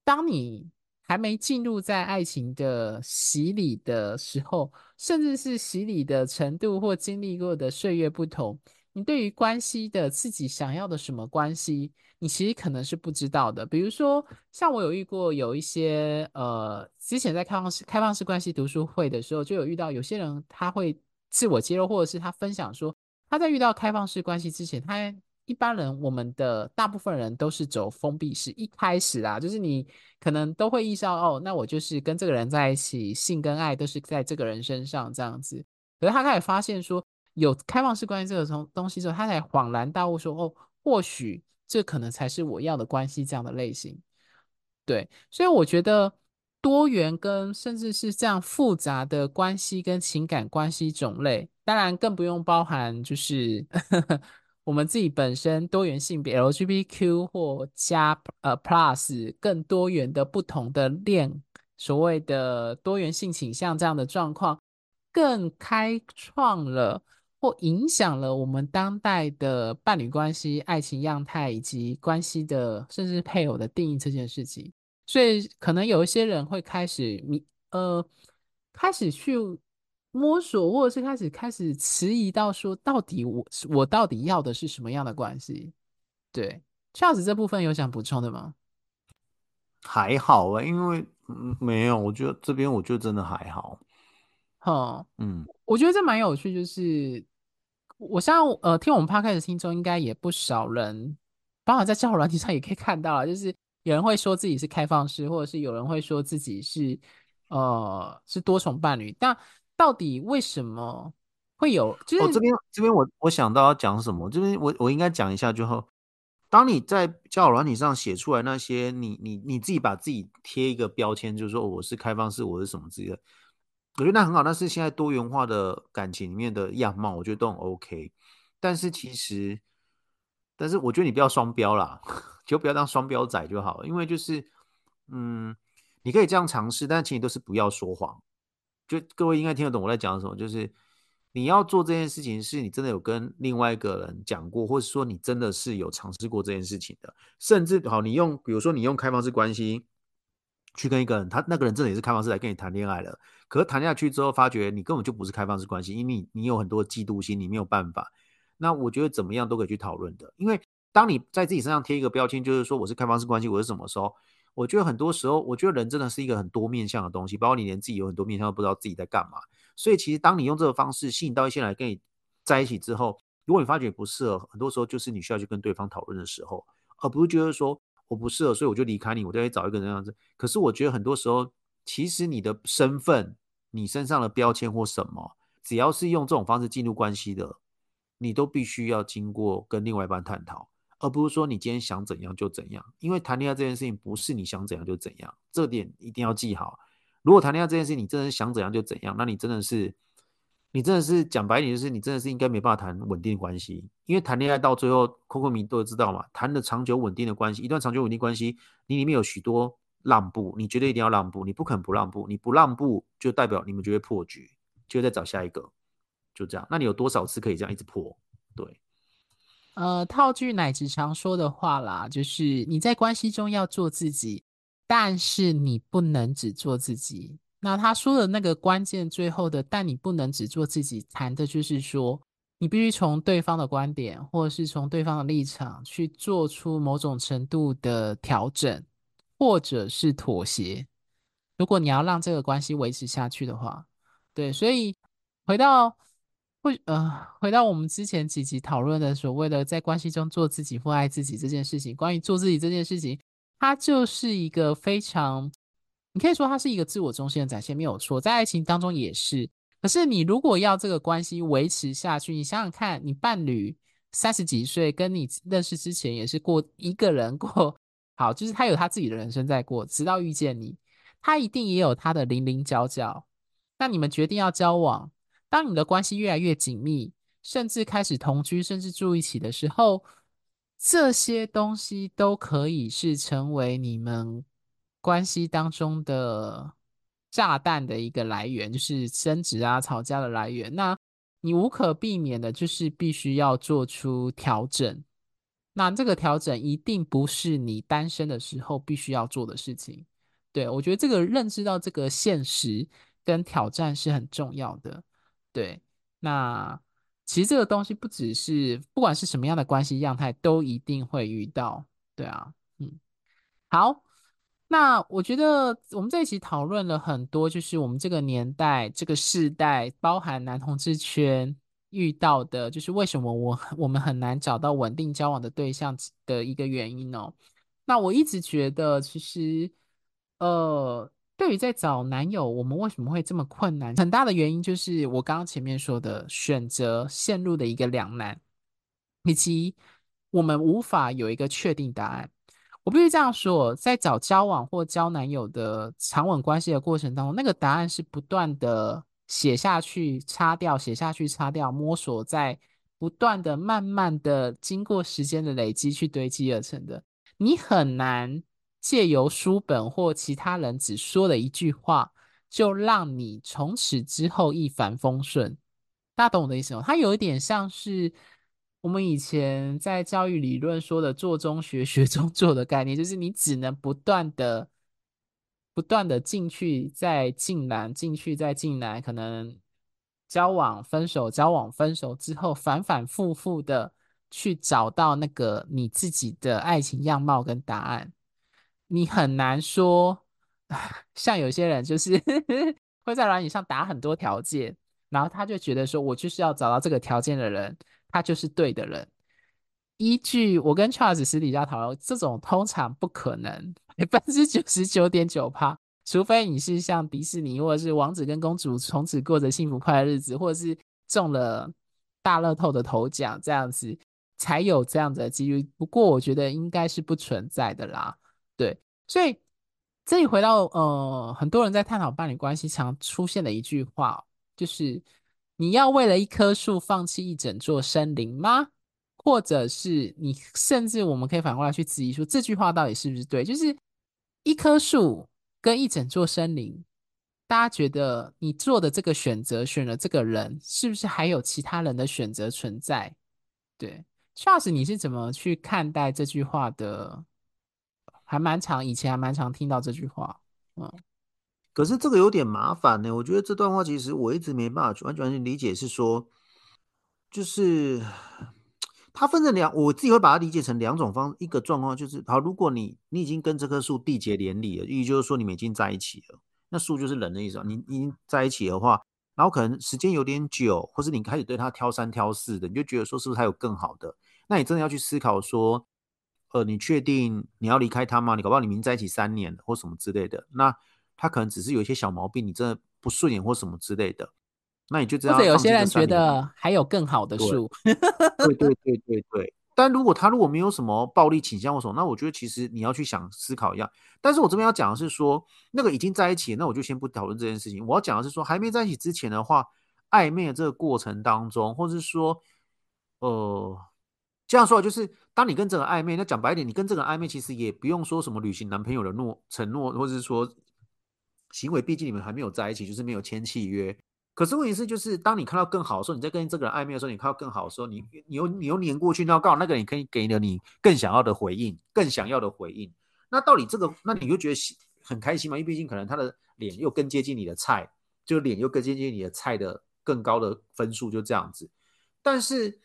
当你还没进入在爱情的洗礼的时候，甚至是洗礼的程度或经历过的岁月不同。你对于关系的自己想要的什么关系，你其实可能是不知道的。比如说，像我有遇过有一些呃，之前在开放式开放式关系读书会的时候，就有遇到有些人他会自我揭露，或者是他分享说他在遇到开放式关系之前，他一般人我们的大部分人都是走封闭式，一开始啦，就是你可能都会意识到哦，那我就是跟这个人在一起，性跟爱都是在这个人身上这样子。可是他开始发现说。有开放式关系这个东东西之后，他才恍然大悟说：“哦，或许这可能才是我要的关系这样的类型。”对，所以我觉得多元跟甚至是这样复杂的关系跟情感关系种类，当然更不用包含就是 我们自己本身多元性别 LGBTQ 或加呃 Plus 更多元的不同的恋，所谓的多元性倾向这样的状况，更开创了。或影响了我们当代的伴侣关系、爱情样态以及关系的，甚至配偶的定义这件事情，所以可能有一些人会开始迷，呃，开始去摸索，或者是开始开始迟疑到说，到底我我到底要的是什么样的关系？对，Charles 这部分有想补充的吗？还好啊，因为嗯，没有，我觉得这边我觉得真的还好。好，嗯，我觉得这蛮有趣，就是。我像呃，听我们 podcast 的听众应该也不少人，包括在交友软体上也可以看到啊，就是有人会说自己是开放式，或者是有人会说自己是呃是多重伴侣。但到底为什么会有？就是、哦，这边这边我我想到要讲什么？这边我我应该讲一下，就后当你在交友软体上写出来那些，你你你自己把自己贴一个标签，就是说我是开放式，我是什么之类的。我觉得那很好，那是现在多元化的感情里面的样貌，我觉得都很 OK。但是其实，但是我觉得你不要双标啦，就不要当双标仔就好了。因为就是，嗯，你可以这样尝试，但是请你都是不要说谎。就各位应该听得懂我在讲什么，就是你要做这件事情，是你真的有跟另外一个人讲过，或者说你真的是有尝试过这件事情的。甚至好，你用比如说你用开放式关系。去跟一个人，他那个人真的也是开放式来跟你谈恋爱了，可是谈下去之后，发觉你根本就不是开放式关系，因为你你有很多嫉妒心，你没有办法。那我觉得怎么样都可以去讨论的，因为当你在自己身上贴一个标签，就是说我是开放式关系，我是什么时候？我觉得很多时候，我觉得人真的是一个很多面向的东西，包括你连自己有很多面向都不知道自己在干嘛。所以其实当你用这个方式吸引到一些人来跟你在一起之后，如果你发觉不适合，很多时候就是你需要去跟对方讨论的时候，而不是觉得说。我不适合，所以我就离开你，我就会找一个人这样子。可是我觉得很多时候，其实你的身份、你身上的标签或什么，只要是用这种方式进入关系的，你都必须要经过跟另外一半探讨，而不是说你今天想怎样就怎样。因为谈恋爱这件事情不是你想怎样就怎样，这点一定要记好。如果谈恋爱这件事情你真的想怎样就怎样，那你真的是。你真的是讲白一点，就是你真的是应该没办法谈稳定关系，因为谈恋爱到最后，扣扣迷都知道嘛，谈的长久稳定的关系，一段长久稳定关系，你里面有许多让步，你绝对一定要让步，你不肯不让步，你不让步就代表你们就会破局，就会再找下一个，就这样。那你有多少次可以这样一直破？对，呃，套句乃子常说的话啦，就是你在关系中要做自己，但是你不能只做自己。那他说的那个关键，最后的，但你不能只做自己，谈的就是说，你必须从对方的观点，或者是从对方的立场去做出某种程度的调整，或者是妥协。如果你要让这个关系维持下去的话，对，所以回到会呃，回到我们之前几集讨论的所谓的在关系中做自己或爱自己这件事情，关于做自己这件事情，它就是一个非常。你可以说它是一个自我中心的展现，没有错，在爱情当中也是。可是你如果要这个关系维持下去，你想想看，你伴侣三十几岁跟你认识之前也是过一个人过，好，就是他有他自己的人生在过，直到遇见你，他一定也有他的零零角角。那你们决定要交往，当你的关系越来越紧密，甚至开始同居，甚至住一起的时候，这些东西都可以是成为你们。关系当中的炸弹的一个来源，就是争执啊、吵架的来源。那你无可避免的，就是必须要做出调整。那这个调整一定不是你单身的时候必须要做的事情。对，我觉得这个认知到这个现实跟挑战是很重要的。对，那其实这个东西不只是不管是什么样的关系样态，都一定会遇到。对啊，嗯，好。那我觉得我们在一起讨论了很多，就是我们这个年代、这个世代，包含男同志圈遇到的，就是为什么我我们很难找到稳定交往的对象的一个原因哦。那我一直觉得，其实，呃，对于在找男友，我们为什么会这么困难？很大的原因就是我刚刚前面说的选择陷入的一个两难，以及我们无法有一个确定答案。我必须这样说，在找交往或交男友的长稳关系的过程当中，那个答案是不断的写下去、擦掉、写下去、擦掉，摸索在不断的、慢慢的经过时间的累积去堆积而成的。你很难借由书本或其他人只说的一句话，就让你从此之后一帆风顺。大家懂我的意思吗？它有一点像是。我们以前在教育理论说的“做中学，学中做”的概念，就是你只能不断的、不断的进去，再进来，进去再进来，可能交往、分手、交往、分手之后，反反复复的去找到那个你自己的爱情样貌跟答案。你很难说，像有些人就是 会在软体上打很多条件，然后他就觉得说，我就是要找到这个条件的人。他就是对的人，依据我跟 Charles 私底下讨论，这种通常不可能，百分之九十九点九趴，除非你是像迪士尼或者是王子跟公主从此过着幸福快乐日子，或者是中了大乐透的头奖这样子，才有这样的几率。不过我觉得应该是不存在的啦。对，所以这里回到呃，很多人在探讨伴侣关系常出现的一句话，就是你要为了一棵树放弃一整座森林吗？或者是你，甚至我们可以反过来去质疑说，这句话到底是不是对？就是一棵树跟一整座森林，大家觉得你做的这个选择，选了这个人，是不是还有其他人的选择存在？对，Charles，你是怎么去看待这句话的？还蛮常，以前还蛮常听到这句话，嗯。可是这个有点麻烦呢。我觉得这段话其实我一直没办法完全完全理解，是说，就是。它分成两，我自己会把它理解成两种方，一个状况就是，好，如果你你已经跟这棵树缔结连理了，意就是说你们已经在一起了，那树就是人的意思啊。你已经在一起的话，然后可能时间有点久，或是你开始对它挑三挑四的，你就觉得说是不是还有更好的？那你真的要去思考说，呃，你确定你要离开他吗？你搞不好你们在一起三年或什么之类的，那他可能只是有一些小毛病，你真的不顺眼或什么之类的。那你就知道。或者有些人觉得还有更好的树。对对对对对。但如果他如果没有什么暴力倾向或什么，那我觉得其实你要去想思考一下。但是我这边要讲的是说，那个已经在一起，那我就先不讨论这件事情。我要讲的是说，还没在一起之前的话，暧昧的这个过程当中，或是说，呃，这样说就是，当你跟这个暧昧，那讲白一点，你跟这个暧昧，其实也不用说什么履行男朋友的诺承诺，或者是说行为，毕竟你们还没有在一起，就是没有签契约。可是问题是，就是当你看到更好的时候，你在跟这个人暧昧的时候，你看到更好的时候，你你又你又黏过去，那告那个人，可以给了你更想要的回应，更想要的回应。那到底这个，那你就觉得很开心吗？因为毕竟可能他的脸又更接近你的菜，就脸又更接近你的菜的更高的分数，就这样子。但是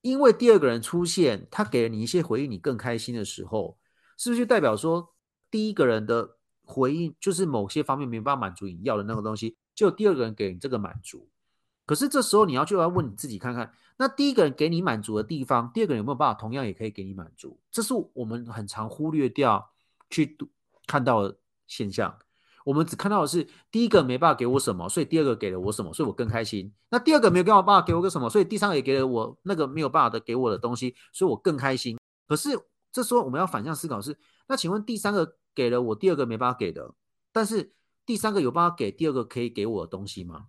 因为第二个人出现，他给了你一些回应，你更开心的时候，是不是就代表说第一个人的回应就是某些方面没办法满足你要的那个东西？就第二个人给你这个满足，可是这时候你要就要问你自己看看，那第一个人给你满足的地方，第二个人有没有办法同样也可以给你满足？这是我们很常忽略掉去看到的现象。我们只看到的是第一个没办法给我什么，所以第二个给了我什么，所以我更开心。那第二个没有办法给我个什么，所以第三个也给了我那个没有办法的给我的东西，所以我更开心。可是这时候我们要反向思考是，那请问第三个给了我第二个没办法给的，但是。第三个有办法给第二个可以给我的东西吗？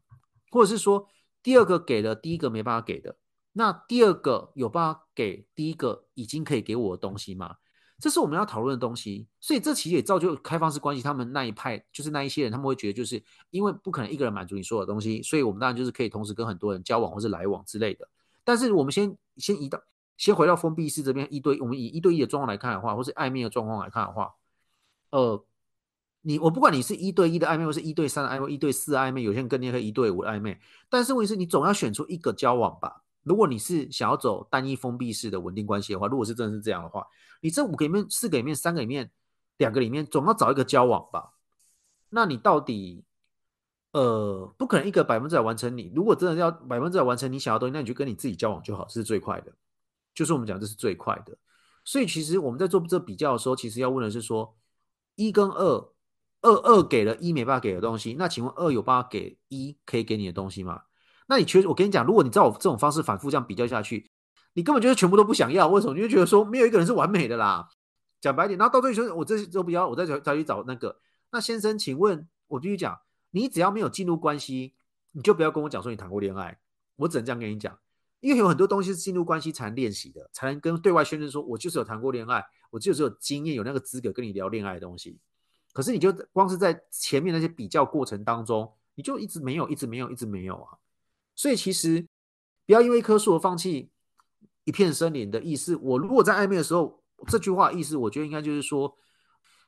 或者是说，第二个给了第一个没办法给的，那第二个有办法给第一个已经可以给我的东西吗？这是我们要讨论的东西。所以这其实也造就开放式关系，他们那一派就是那一些人，他们会觉得就是因为不可能一个人满足你所有的东西，所以我们当然就是可以同时跟很多人交往或是来往之类的。但是我们先先移到先回到封闭式这边一对，我们以一对一的状况来看的话，或是暧昧的状况来看的话，呃。你我不管你是一对一的暧昧，或是一对三的暧昧，一对四暧昧，有些人跟你可以一对五的暧昧。但是问题是，你总要选出一个交往吧。如果你是想要走单一封闭式的稳定关系的话，如果是真的是这样的话，你这五个里面、四个里面、三个里面、两个里面，总要找一个交往吧。那你到底，呃，不可能一个百分之百完成你。如果真的要百分之百完成你想要的东西，那你就跟你自己交往就好，这是最快的。就是我们讲这是最快的。所以其实我们在做这比较的时候，其实要问的是说，一跟二。二二给了一没办法给的东西，那请问二有办法给一可以给你的东西吗？那你确实，我跟你讲，如果你照我这种方式反复这样比较下去，你根本就是全部都不想要。为什么？你就觉得说没有一个人是完美的啦。讲白点，然后到最后说，我这些都不要，我再再去找那个。那先生，请问，我继续讲，你只要没有进入关系，你就不要跟我讲说你谈过恋爱。我只能这样跟你讲，因为有很多东西是进入关系才练习的，才能跟对外宣称说我就是有谈过恋爱，我就是有经验，有那个资格跟你聊恋爱的东西。可是你就光是在前面那些比较过程当中，你就一直没有，一直没有，一直没有啊！所以其实不要因为一棵树而放弃一片森林的意思。我如果在暧昧的时候，这句话意思，我觉得应该就是说，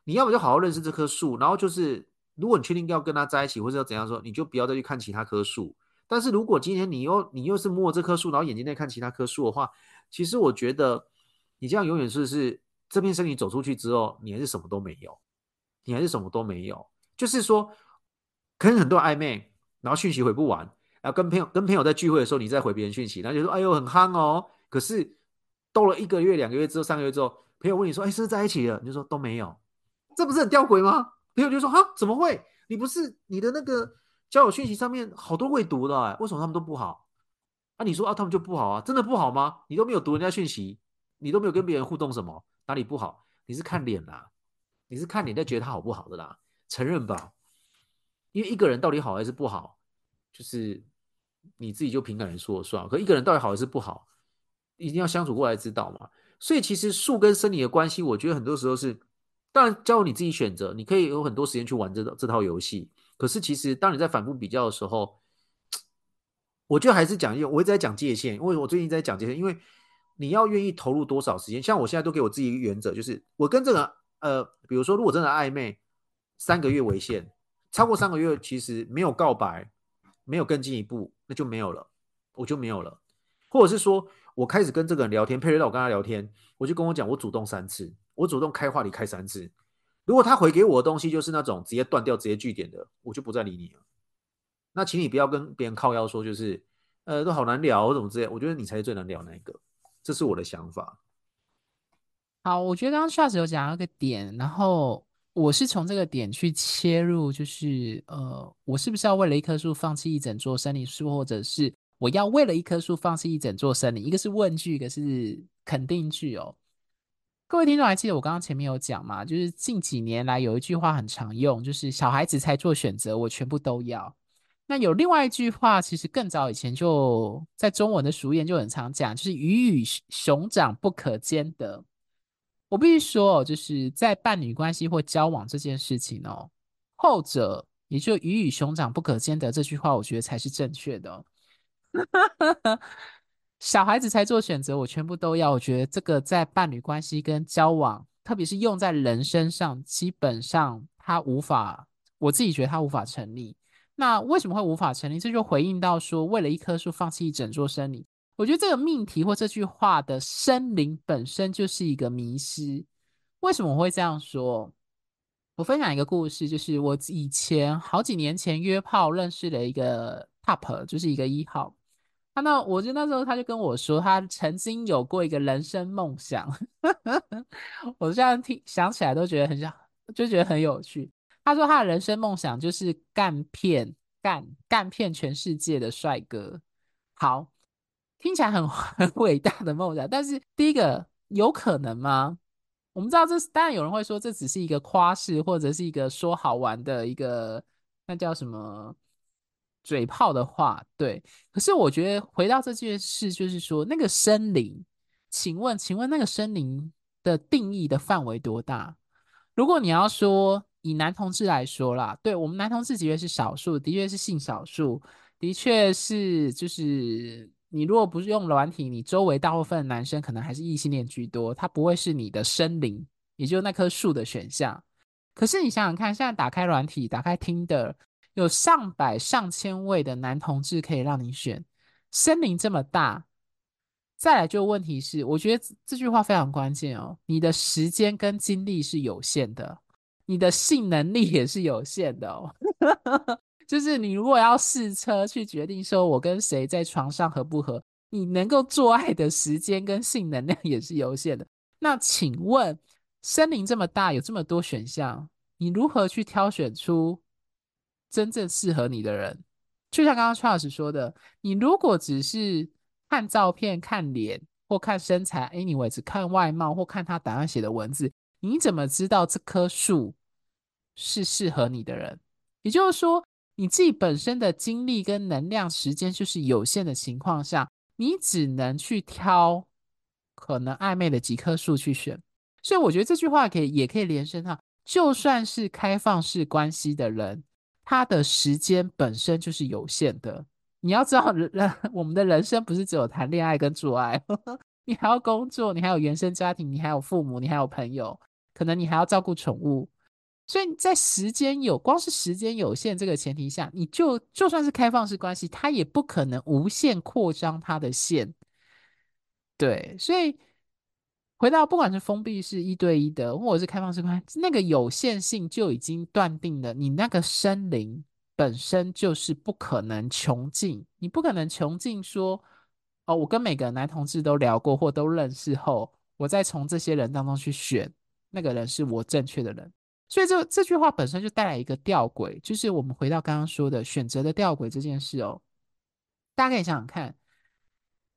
你要么就好好认识这棵树，然后就是如果你确定要跟他在一起，或者要怎样说，你就不要再去看其他棵树。但是如果今天你又你又是摸这棵树，然后眼睛在看其他棵树的话，其实我觉得你这样永远是是这片森林走出去之后，你还是什么都没有。你还是什么都没有，就是说，可能很多暧昧，然后讯息回不完，然后跟朋友跟朋友在聚会的时候，你再回别人讯息，然后就说：“哎呦，很憨哦。”可是兜了一个月、两个月之后、三个月之后，朋友问你说：“哎，是不是在一起了？”你就说都没有，这不是很吊诡吗？朋友就说：“哈，怎么会？你不是你的那个交友讯息上面好多未读的哎，为什么他们都不好？啊，你说啊，他们就不好啊？真的不好吗？你都没有读人家讯息，你都没有跟别人互动什么，哪里不好？你是看脸啦，你是看脸在觉得他好不好的啦，承认吧。因为一个人到底好还是不好，就是你自己就凭感觉说了算。可一个人到底好还是不好？”一定要相处过来知道嘛，所以其实术跟生理的关系，我觉得很多时候是，当然交由你自己选择，你可以有很多时间去玩这这套游戏。可是其实当你在反复比较的时候，我就还是讲一，我一直在讲界限，因为我最近在讲界限，因为你要愿意投入多少时间，像我现在都给我自己一个原则，就是我跟这个呃，比如说如果真的暧昧，三个月为限，超过三个月其实没有告白，没有更进一步，那就没有了，我就没有了，或者是说。我开始跟这个人聊天，佩瑞到我跟他聊天，我就跟我讲，我主动三次，我主动开话题开三次。如果他回给我的东西就是那种直接断掉、直接据点的，我就不再理你了。那请你不要跟别人靠腰说，就是呃，都好难聊，怎么之类。我觉得你才是最难聊那一个，这是我的想法。好，我觉得刚刚 Charles 有讲到一个点，然后我是从这个点去切入，就是呃，我是不是要为了一棵树放弃一整座森林树，或者是？我要为了一棵树放弃一整座森林，一个是问句，一个是肯定句哦。各位听众还记得我刚刚前面有讲吗？就是近几年来有一句话很常用，就是小孩子才做选择，我全部都要。那有另外一句话，其实更早以前就在中文的俗谚就很常讲，就是鱼与熊掌不可兼得。我必须说，就是在伴侣关系或交往这件事情哦，后者也就鱼与熊掌不可兼得这句话，我觉得才是正确的。小孩子才做选择，我全部都要。我觉得这个在伴侣关系跟交往，特别是用在人身上，基本上他无法，我自己觉得他无法成立。那为什么会无法成立？这就回应到说，为了一棵树放弃一整座森林。我觉得这个命题或这句话的森林本身就是一个迷失。为什么我会这样说？我分享一个故事，就是我以前好几年前约炮认识了一个 top，就是一个一号。他那，我就那时候他就跟我说，他曾经有过一个人生梦想。我现在听想起来都觉得很像，就觉得很有趣。他说他的人生梦想就是干骗干干骗全世界的帅哥。好，听起来很 很伟大的梦想，但是第一个有可能吗？我们知道这当然有人会说这只是一个夸饰，或者是一个说好玩的一个那叫什么？嘴炮的话，对。可是我觉得回到这件事，就是说那个森林，请问，请问那个森林的定义的范围多大？如果你要说以男同志来说啦，对，我们男同志的确是少数，的确是性少数，的确是就是你如果不是用软体，你周围大部分的男生可能还是异性恋居多，他不会是你的森林，也就是那棵树的选项。可是你想想看，现在打开软体，打开 Tinder。有上百上千位的男同志可以让你选，森林这么大，再来就问题是，我觉得这句话非常关键哦。你的时间跟精力是有限的，你的性能力也是有限的哦。就是你如果要试车去决定说我跟谁在床上合不合，你能够做爱的时间跟性能量也是有限的。那请问，森林这么大，有这么多选项，你如何去挑选出？真正适合你的人，就像刚刚 Charles 说的，你如果只是看照片、看脸或看身材，anyway，只看外貌或看他档案写的文字，你怎么知道这棵树是适合你的人？也就是说，你自己本身的精力跟能量、时间就是有限的情况下，你只能去挑可能暧昧的几棵树去选。所以，我觉得这句话可以也可以连伸到，就算是开放式关系的人。他的时间本身就是有限的，你要知道，人 我们的人生不是只有谈恋爱跟做爱，你还要工作，你还有原生家庭，你还有父母，你还有朋友，可能你还要照顾宠物，所以在时间有光是时间有限这个前提下，你就就算是开放式关系，他也不可能无限扩张他的线，对，所以。回到不管是封闭式一对一的，或者是开放式关系，那个有限性就已经断定了，你那个森林本身就是不可能穷尽，你不可能穷尽说，哦，我跟每个男同志都聊过或都认识后，我再从这些人当中去选那个人是我正确的人。所以这这句话本身就带来一个吊诡，就是我们回到刚刚说的选择的吊诡这件事哦。大家可以想想看，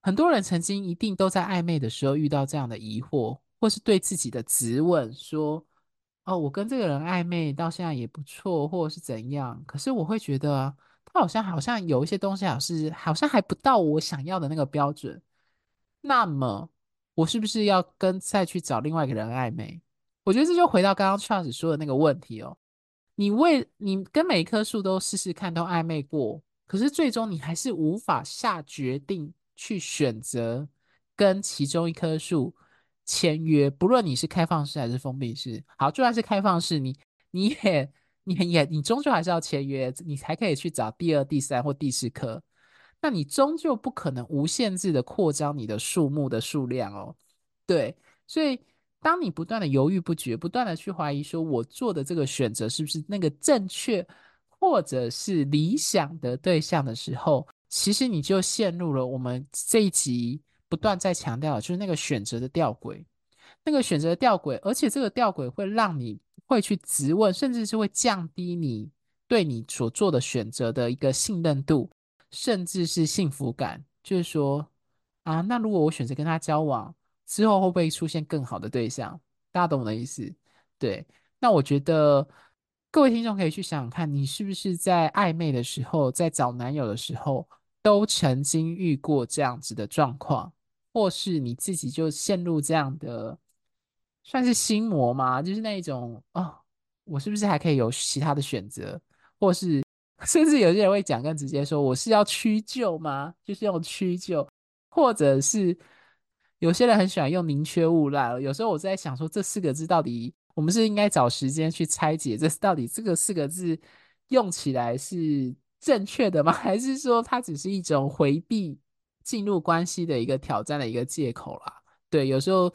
很多人曾经一定都在暧昧的时候遇到这样的疑惑，或是对自己的质问说：“哦，我跟这个人暧昧到现在也不错，或者是怎样？”可是我会觉得。他好像好像有一些东西，好是好像还不到我想要的那个标准。那么，我是不是要跟再去找另外一个人暧昧？我觉得这就回到刚刚 Charles 说的那个问题哦。你为你跟每一棵树都试试看，都暧昧过，可是最终你还是无法下决定去选择跟其中一棵树签约，不论你是开放式还是封闭式。好，就算是开放式，你你也。你也，你终究还是要签约，你才可以去找第二、第三或第四棵。那你终究不可能无限制的扩张你的树木的数量哦。对，所以当你不断的犹豫不决，不断的去怀疑说，我做的这个选择是不是那个正确或者是理想的对象的时候，其实你就陷入了我们这一集不断在强调，就是那个选择的吊诡，那个选择的吊诡，而且这个吊诡会让你。会去质问，甚至是会降低你对你所做的选择的一个信任度，甚至是幸福感。就是说，啊，那如果我选择跟他交往之后，会不会出现更好的对象？大家懂我的意思？对。那我觉得各位听众可以去想想看，你是不是在暧昧的时候，在找男友的时候，都曾经遇过这样子的状况，或是你自己就陷入这样的。算是心魔吗？就是那一种哦，我是不是还可以有其他的选择？或是 甚至有些人会讲更直接说，我是要屈就吗？就是用屈就，或者是有些人很喜欢用宁缺毋滥。有时候我在想说，这四个字到底，我们是应该找时间去拆解，这到底这个四个字用起来是正确的吗？还是说它只是一种回避进入关系的一个挑战的一个借口啦？对，有时候。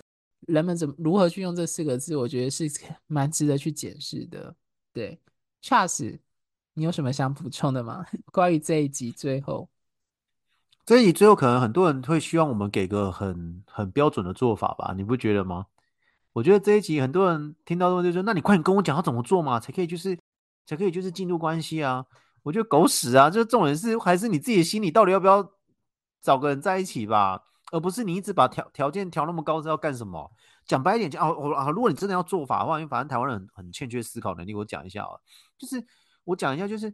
人们怎么如何去用这四个字？我觉得是 蛮值得去检视的。对，Charles，你有什么想补充的吗？关于这一集最后，这一集最后可能很多人会希望我们给个很很标准的做法吧？你不觉得吗？我觉得这一集很多人听到之后就说：“那你快点跟我讲要怎么做嘛，才可以就是才可以就是进入关系啊？”我觉得狗屎啊！就重点是还是你自己的心里到底要不要找个人在一起吧。而不是你一直把条条件调那么高是要干什么？讲白一点，就哦啊，如果你真的要做法的话，因为反正台湾人很很欠缺思考能力，我讲一下啊，就是我讲一下，就是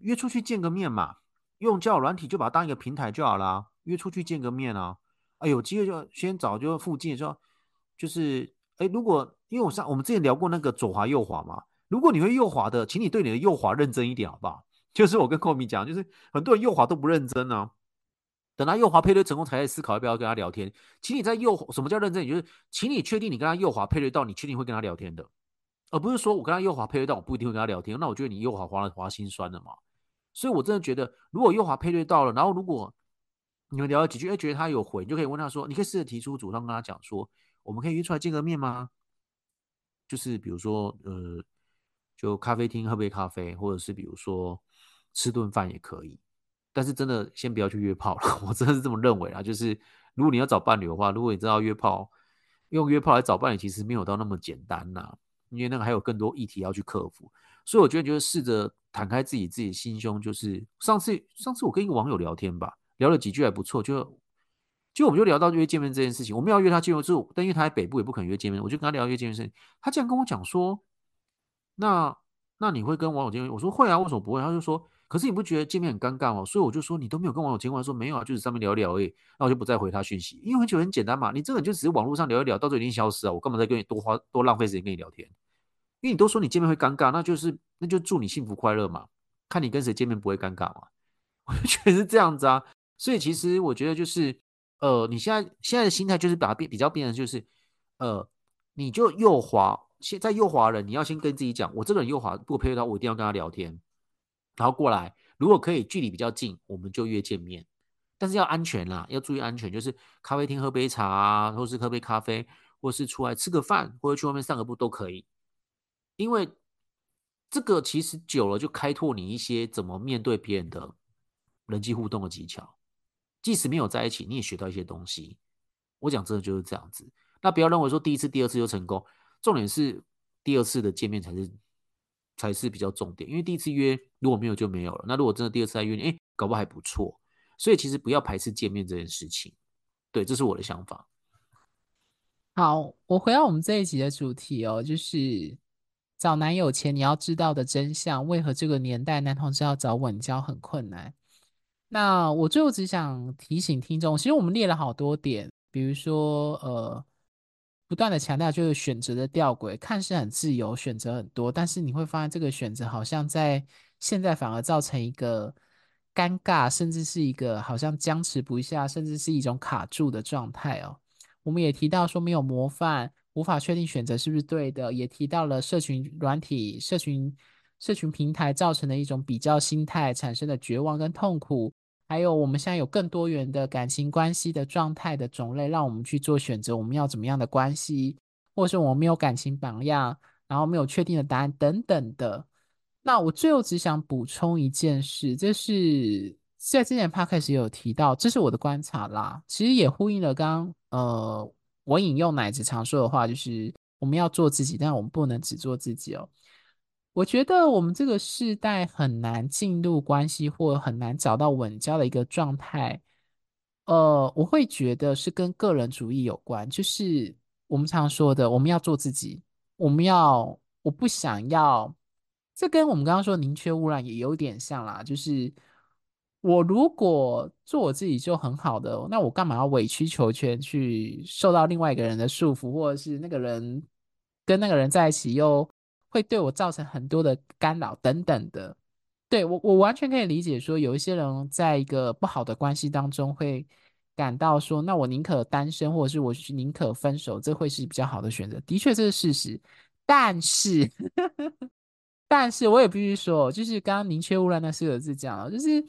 约出去见个面嘛，用交友软体就把它当一个平台就好啦，约出去见个面啊，啊，有机会就先找就附近说，就是哎，如果因为我上我们之前聊过那个左滑右滑嘛，如果你会右滑的，请你对你的右滑认真一点好不好？就是我跟寇米讲，就是很多人右滑都不认真啊。等他右滑配对成功，才在思考要不要跟他聊天。请你在右，什么叫认真？就是，请你确定你跟他右滑配对到，你确定会跟他聊天的，而不是说我跟他右滑配对到，我不一定会跟他聊天。那我觉得你右滑滑了滑心酸了嘛。所以我真的觉得，如果右滑配对到了，然后如果你们聊了几句，哎，觉得他有回，你就可以问他说，你可以试着提出主动跟他讲说，我们可以约出来见个面吗？就是比如说，呃，就咖啡厅喝杯咖啡，或者是比如说吃顿饭也可以。但是真的，先不要去约炮了。我真的是这么认为啊。就是如果你要找伴侣的话，如果你知道约炮，用约炮来找伴侣，其实没有到那么简单呐。因为那个还有更多议题要去克服。所以我觉得，就是试着坦开自己自己心胸。就是上次，上次我跟一个网友聊天吧，聊了几句还不错，就就我们就聊到约见面这件事情。我们要约他见面，之后但因为他在北部，也不肯约见面。我就跟他聊约见面事情。他竟然跟我讲说：“那那你会跟网友见面？”我说：“会啊，为什么不会？”他就说。可是你不觉得见面很尴尬吗？所以我就说你都没有跟网友见过，说没有啊，就是上面聊聊而已。那我就不再回他讯息，因为很久很简单嘛，你这个人就只是网络上聊一聊，到最后已经消失了。我干嘛再跟你多花多浪费时间跟你聊天？因为你都说你见面会尴尬，那就是那就祝你幸福快乐嘛。看你跟谁见面不会尴尬嘛？我就觉得是这样子啊。所以其实我觉得就是呃，你现在现在的心态就是把它变比较变成就是呃，你就右滑，现在右滑人，你要先跟自己讲，我这个人右滑，如果配合他我一定要跟他聊天。然后过来，如果可以距离比较近，我们就约见面，但是要安全啦，要注意安全。就是咖啡厅喝杯茶啊，或是喝杯咖啡，或是出来吃个饭，或者去外面散个步都可以。因为这个其实久了就开拓你一些怎么面对别人的人际互动的技巧。即使没有在一起，你也学到一些东西。我讲真的就是这样子。那不要认为说第一次、第二次就成功，重点是第二次的见面才是才是比较重点。因为第一次约如果没有就没有了。那如果真的第二次再约你，哎，搞不好还不错。所以其实不要排斥见面这件事情。对，这是我的想法。好，我回到我们这一集的主题哦，就是找男友前你要知道的真相。为何这个年代男同志要找稳交很困难？那我最后只想提醒听众，其实我们列了好多点。比如说，呃，不断的强调就是选择的吊诡，看似很自由，选择很多，但是你会发现这个选择好像在现在反而造成一个尴尬，甚至是一个好像僵持不下，甚至是一种卡住的状态哦。我们也提到说没有模范，无法确定选择是不是对的，也提到了社群软体、社群社群平台造成的一种比较心态产生的绝望跟痛苦。还有，我们现在有更多元的感情关系的状态的种类，让我们去做选择。我们要怎么样的关系，或者是我们没有感情榜样，然后没有确定的答案等等的。那我最后只想补充一件事，这是在之前 podcast 也有提到，这是我的观察啦。其实也呼应了刚刚呃，我引用奶子常说的话，就是我们要做自己，但我们不能只做自己哦。我觉得我们这个世代很难进入关系，或很难找到稳交的一个状态。呃，我会觉得是跟个人主义有关，就是我们常说的，我们要做自己，我们要，我不想要，这跟我们刚刚说宁缺毋滥也有点像啦。就是我如果做我自己就很好的，那我干嘛要委曲求全去受到另外一个人的束缚，或者是那个人跟那个人在一起又。会对我造成很多的干扰等等的，对，我我完全可以理解说，有一些人在一个不好的关系当中会感到说，那我宁可单身，或者是我宁可分手，这会是比较好的选择。的确这是事实，但是，但是我也必须说，就是刚刚宁缺毋滥那四个字讲了，就是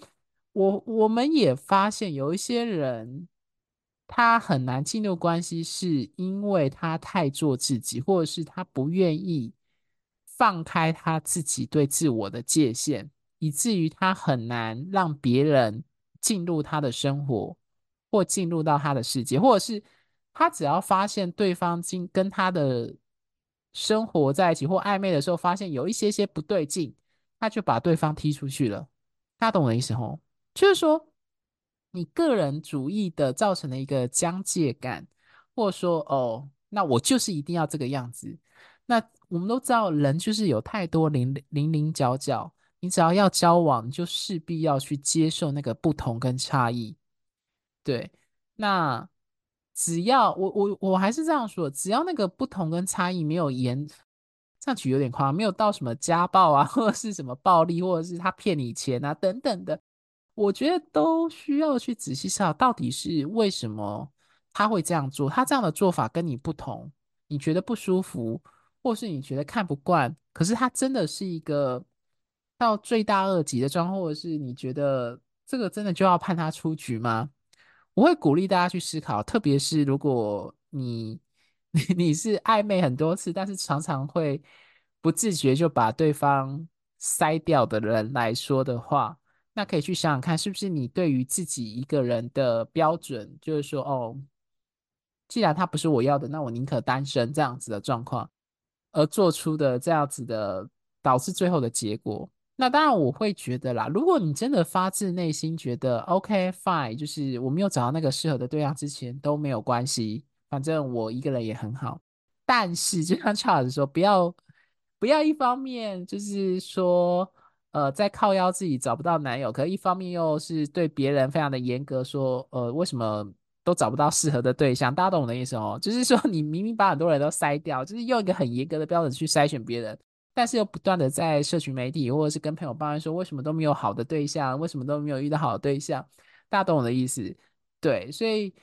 我我们也发现有一些人他很难进入关系，是因为他太做自己，或者是他不愿意。放开他自己对自我的界限，以至于他很难让别人进入他的生活，或进入到他的世界，或者是他只要发现对方经跟他的生活在一起或暧昧的时候，发现有一些些不对劲，他就把对方踢出去了。大家懂我的意思吼？就是说，你个人主义的造成的一个疆界感，或者说，哦，那我就是一定要这个样子。那我们都知道，人就是有太多零零零角角，你只要要交往，就势必要去接受那个不同跟差异。对，那只要我我我还是这样说，只要那个不同跟差异没有严，这样举有点夸张，没有到什么家暴啊，或者是什么暴力，或者是他骗你钱啊等等的，我觉得都需要去仔细思考，到底是为什么他会这样做，他这样的做法跟你不同，你觉得不舒服。或是你觉得看不惯，可是他真的是一个到罪大恶极的状况，或者是你觉得这个真的就要判他出局吗？我会鼓励大家去思考，特别是如果你 你你是暧昧很多次，但是常常会不自觉就把对方筛掉的人来说的话，那可以去想想看，是不是你对于自己一个人的标准，就是说，哦，既然他不是我要的，那我宁可单身这样子的状况。而做出的这样子的导致最后的结果，那当然我会觉得啦，如果你真的发自内心觉得 OK fine，就是我没有找到那个适合的对象之前都没有关系，反正我一个人也很好。但是就像 Charles 说，不要不要一方面就是说呃在靠腰自己找不到男友，可一方面又是对别人非常的严格说，呃为什么？都找不到适合的对象，大家懂我的意思哦。就是说，你明明把很多人都筛掉，就是用一个很严格的标准去筛选别人，但是又不断的在社群媒体或者是跟朋友抱怨说，为什么都没有好的对象，为什么都没有遇到好的对象？大家懂我的意思？对，所以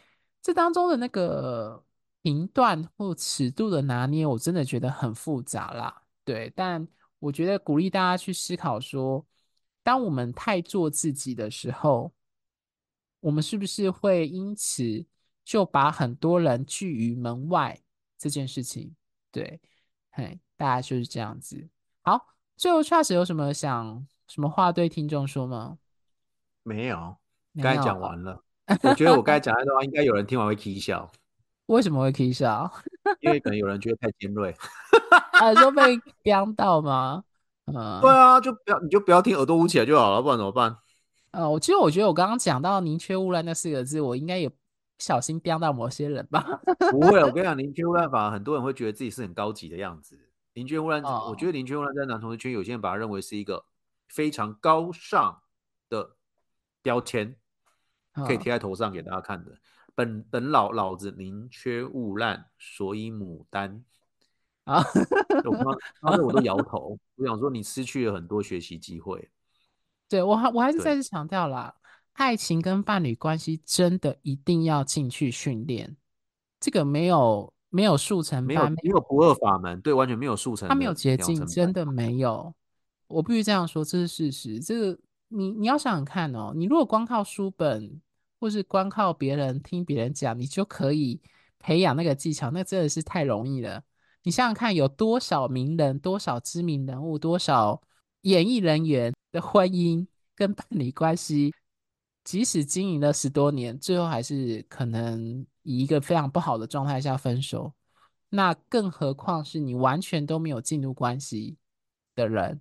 这当中的那个频段或尺度的拿捏，我真的觉得很复杂啦。对，但我觉得鼓励大家去思考说，当我们太做自己的时候。我们是不是会因此就把很多人拒于门外这件事情？对，嘿，大家就是这样子。好，最后 Charles 有什么想什么话对听众说吗？没有，刚才讲完了。我觉得我刚才讲的话，应该有人听完会啼笑。为什么会啼笑？因为可能有人觉得太尖锐。啊，说被 飙到吗？嗯，对啊，就不要，你就不要听耳朵捂起来就好了，不然怎么办？呃，我其实我觉得我刚刚讲到“宁缺毋滥”那四个字，我应该也不小心飙到某些人吧？不会，我跟你讲，“宁缺毋滥”反而，很多人会觉得自己是很高级的样子。宁缺毋滥，哦、我觉得“宁缺毋滥”在男同志圈，有些人把它认为是一个非常高尚的标签，可以贴在头上给大家看的。哦、本本老老子宁缺毋滥，所以牡丹啊，我刚刚才我都摇头，我想说你失去了很多学习机会。对，我还我还是再次强调啦，爱情跟伴侣关系真的一定要进去训练，这个没有没有速成班，没有没有不二法门，对，完全没有速成，它没有捷径，真的没有。我必须这样说，这是事实。这个你你要想想看哦，你如果光靠书本，或是光靠别人听别人讲，你就可以培养那个技巧，那真的是太容易了。你想想看，有多少名人，多少知名人物，多少演艺人员。的婚姻跟伴侣关系，即使经营了十多年，最后还是可能以一个非常不好的状态下分手。那更何况是你完全都没有进入关系的人，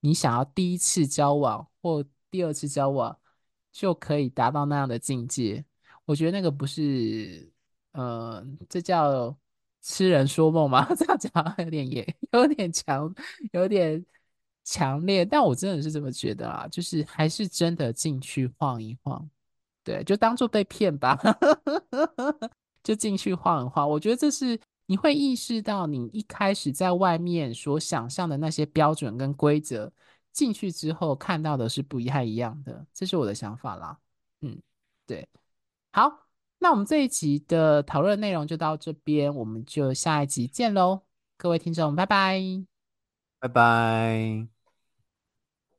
你想要第一次交往或第二次交往就可以达到那样的境界，我觉得那个不是，呃，这叫痴人说梦吗？这样讲有点也有点强，有点。强烈，但我真的是这么觉得啊，就是还是真的进去晃一晃，对，就当做被骗吧，就进去晃一晃。我觉得这是你会意识到，你一开始在外面所想象的那些标准跟规则，进去之后看到的是不太一样的，这是我的想法啦。嗯，对，好，那我们这一集的讨论内容就到这边，我们就下一集见喽，各位听众，拜拜，拜拜。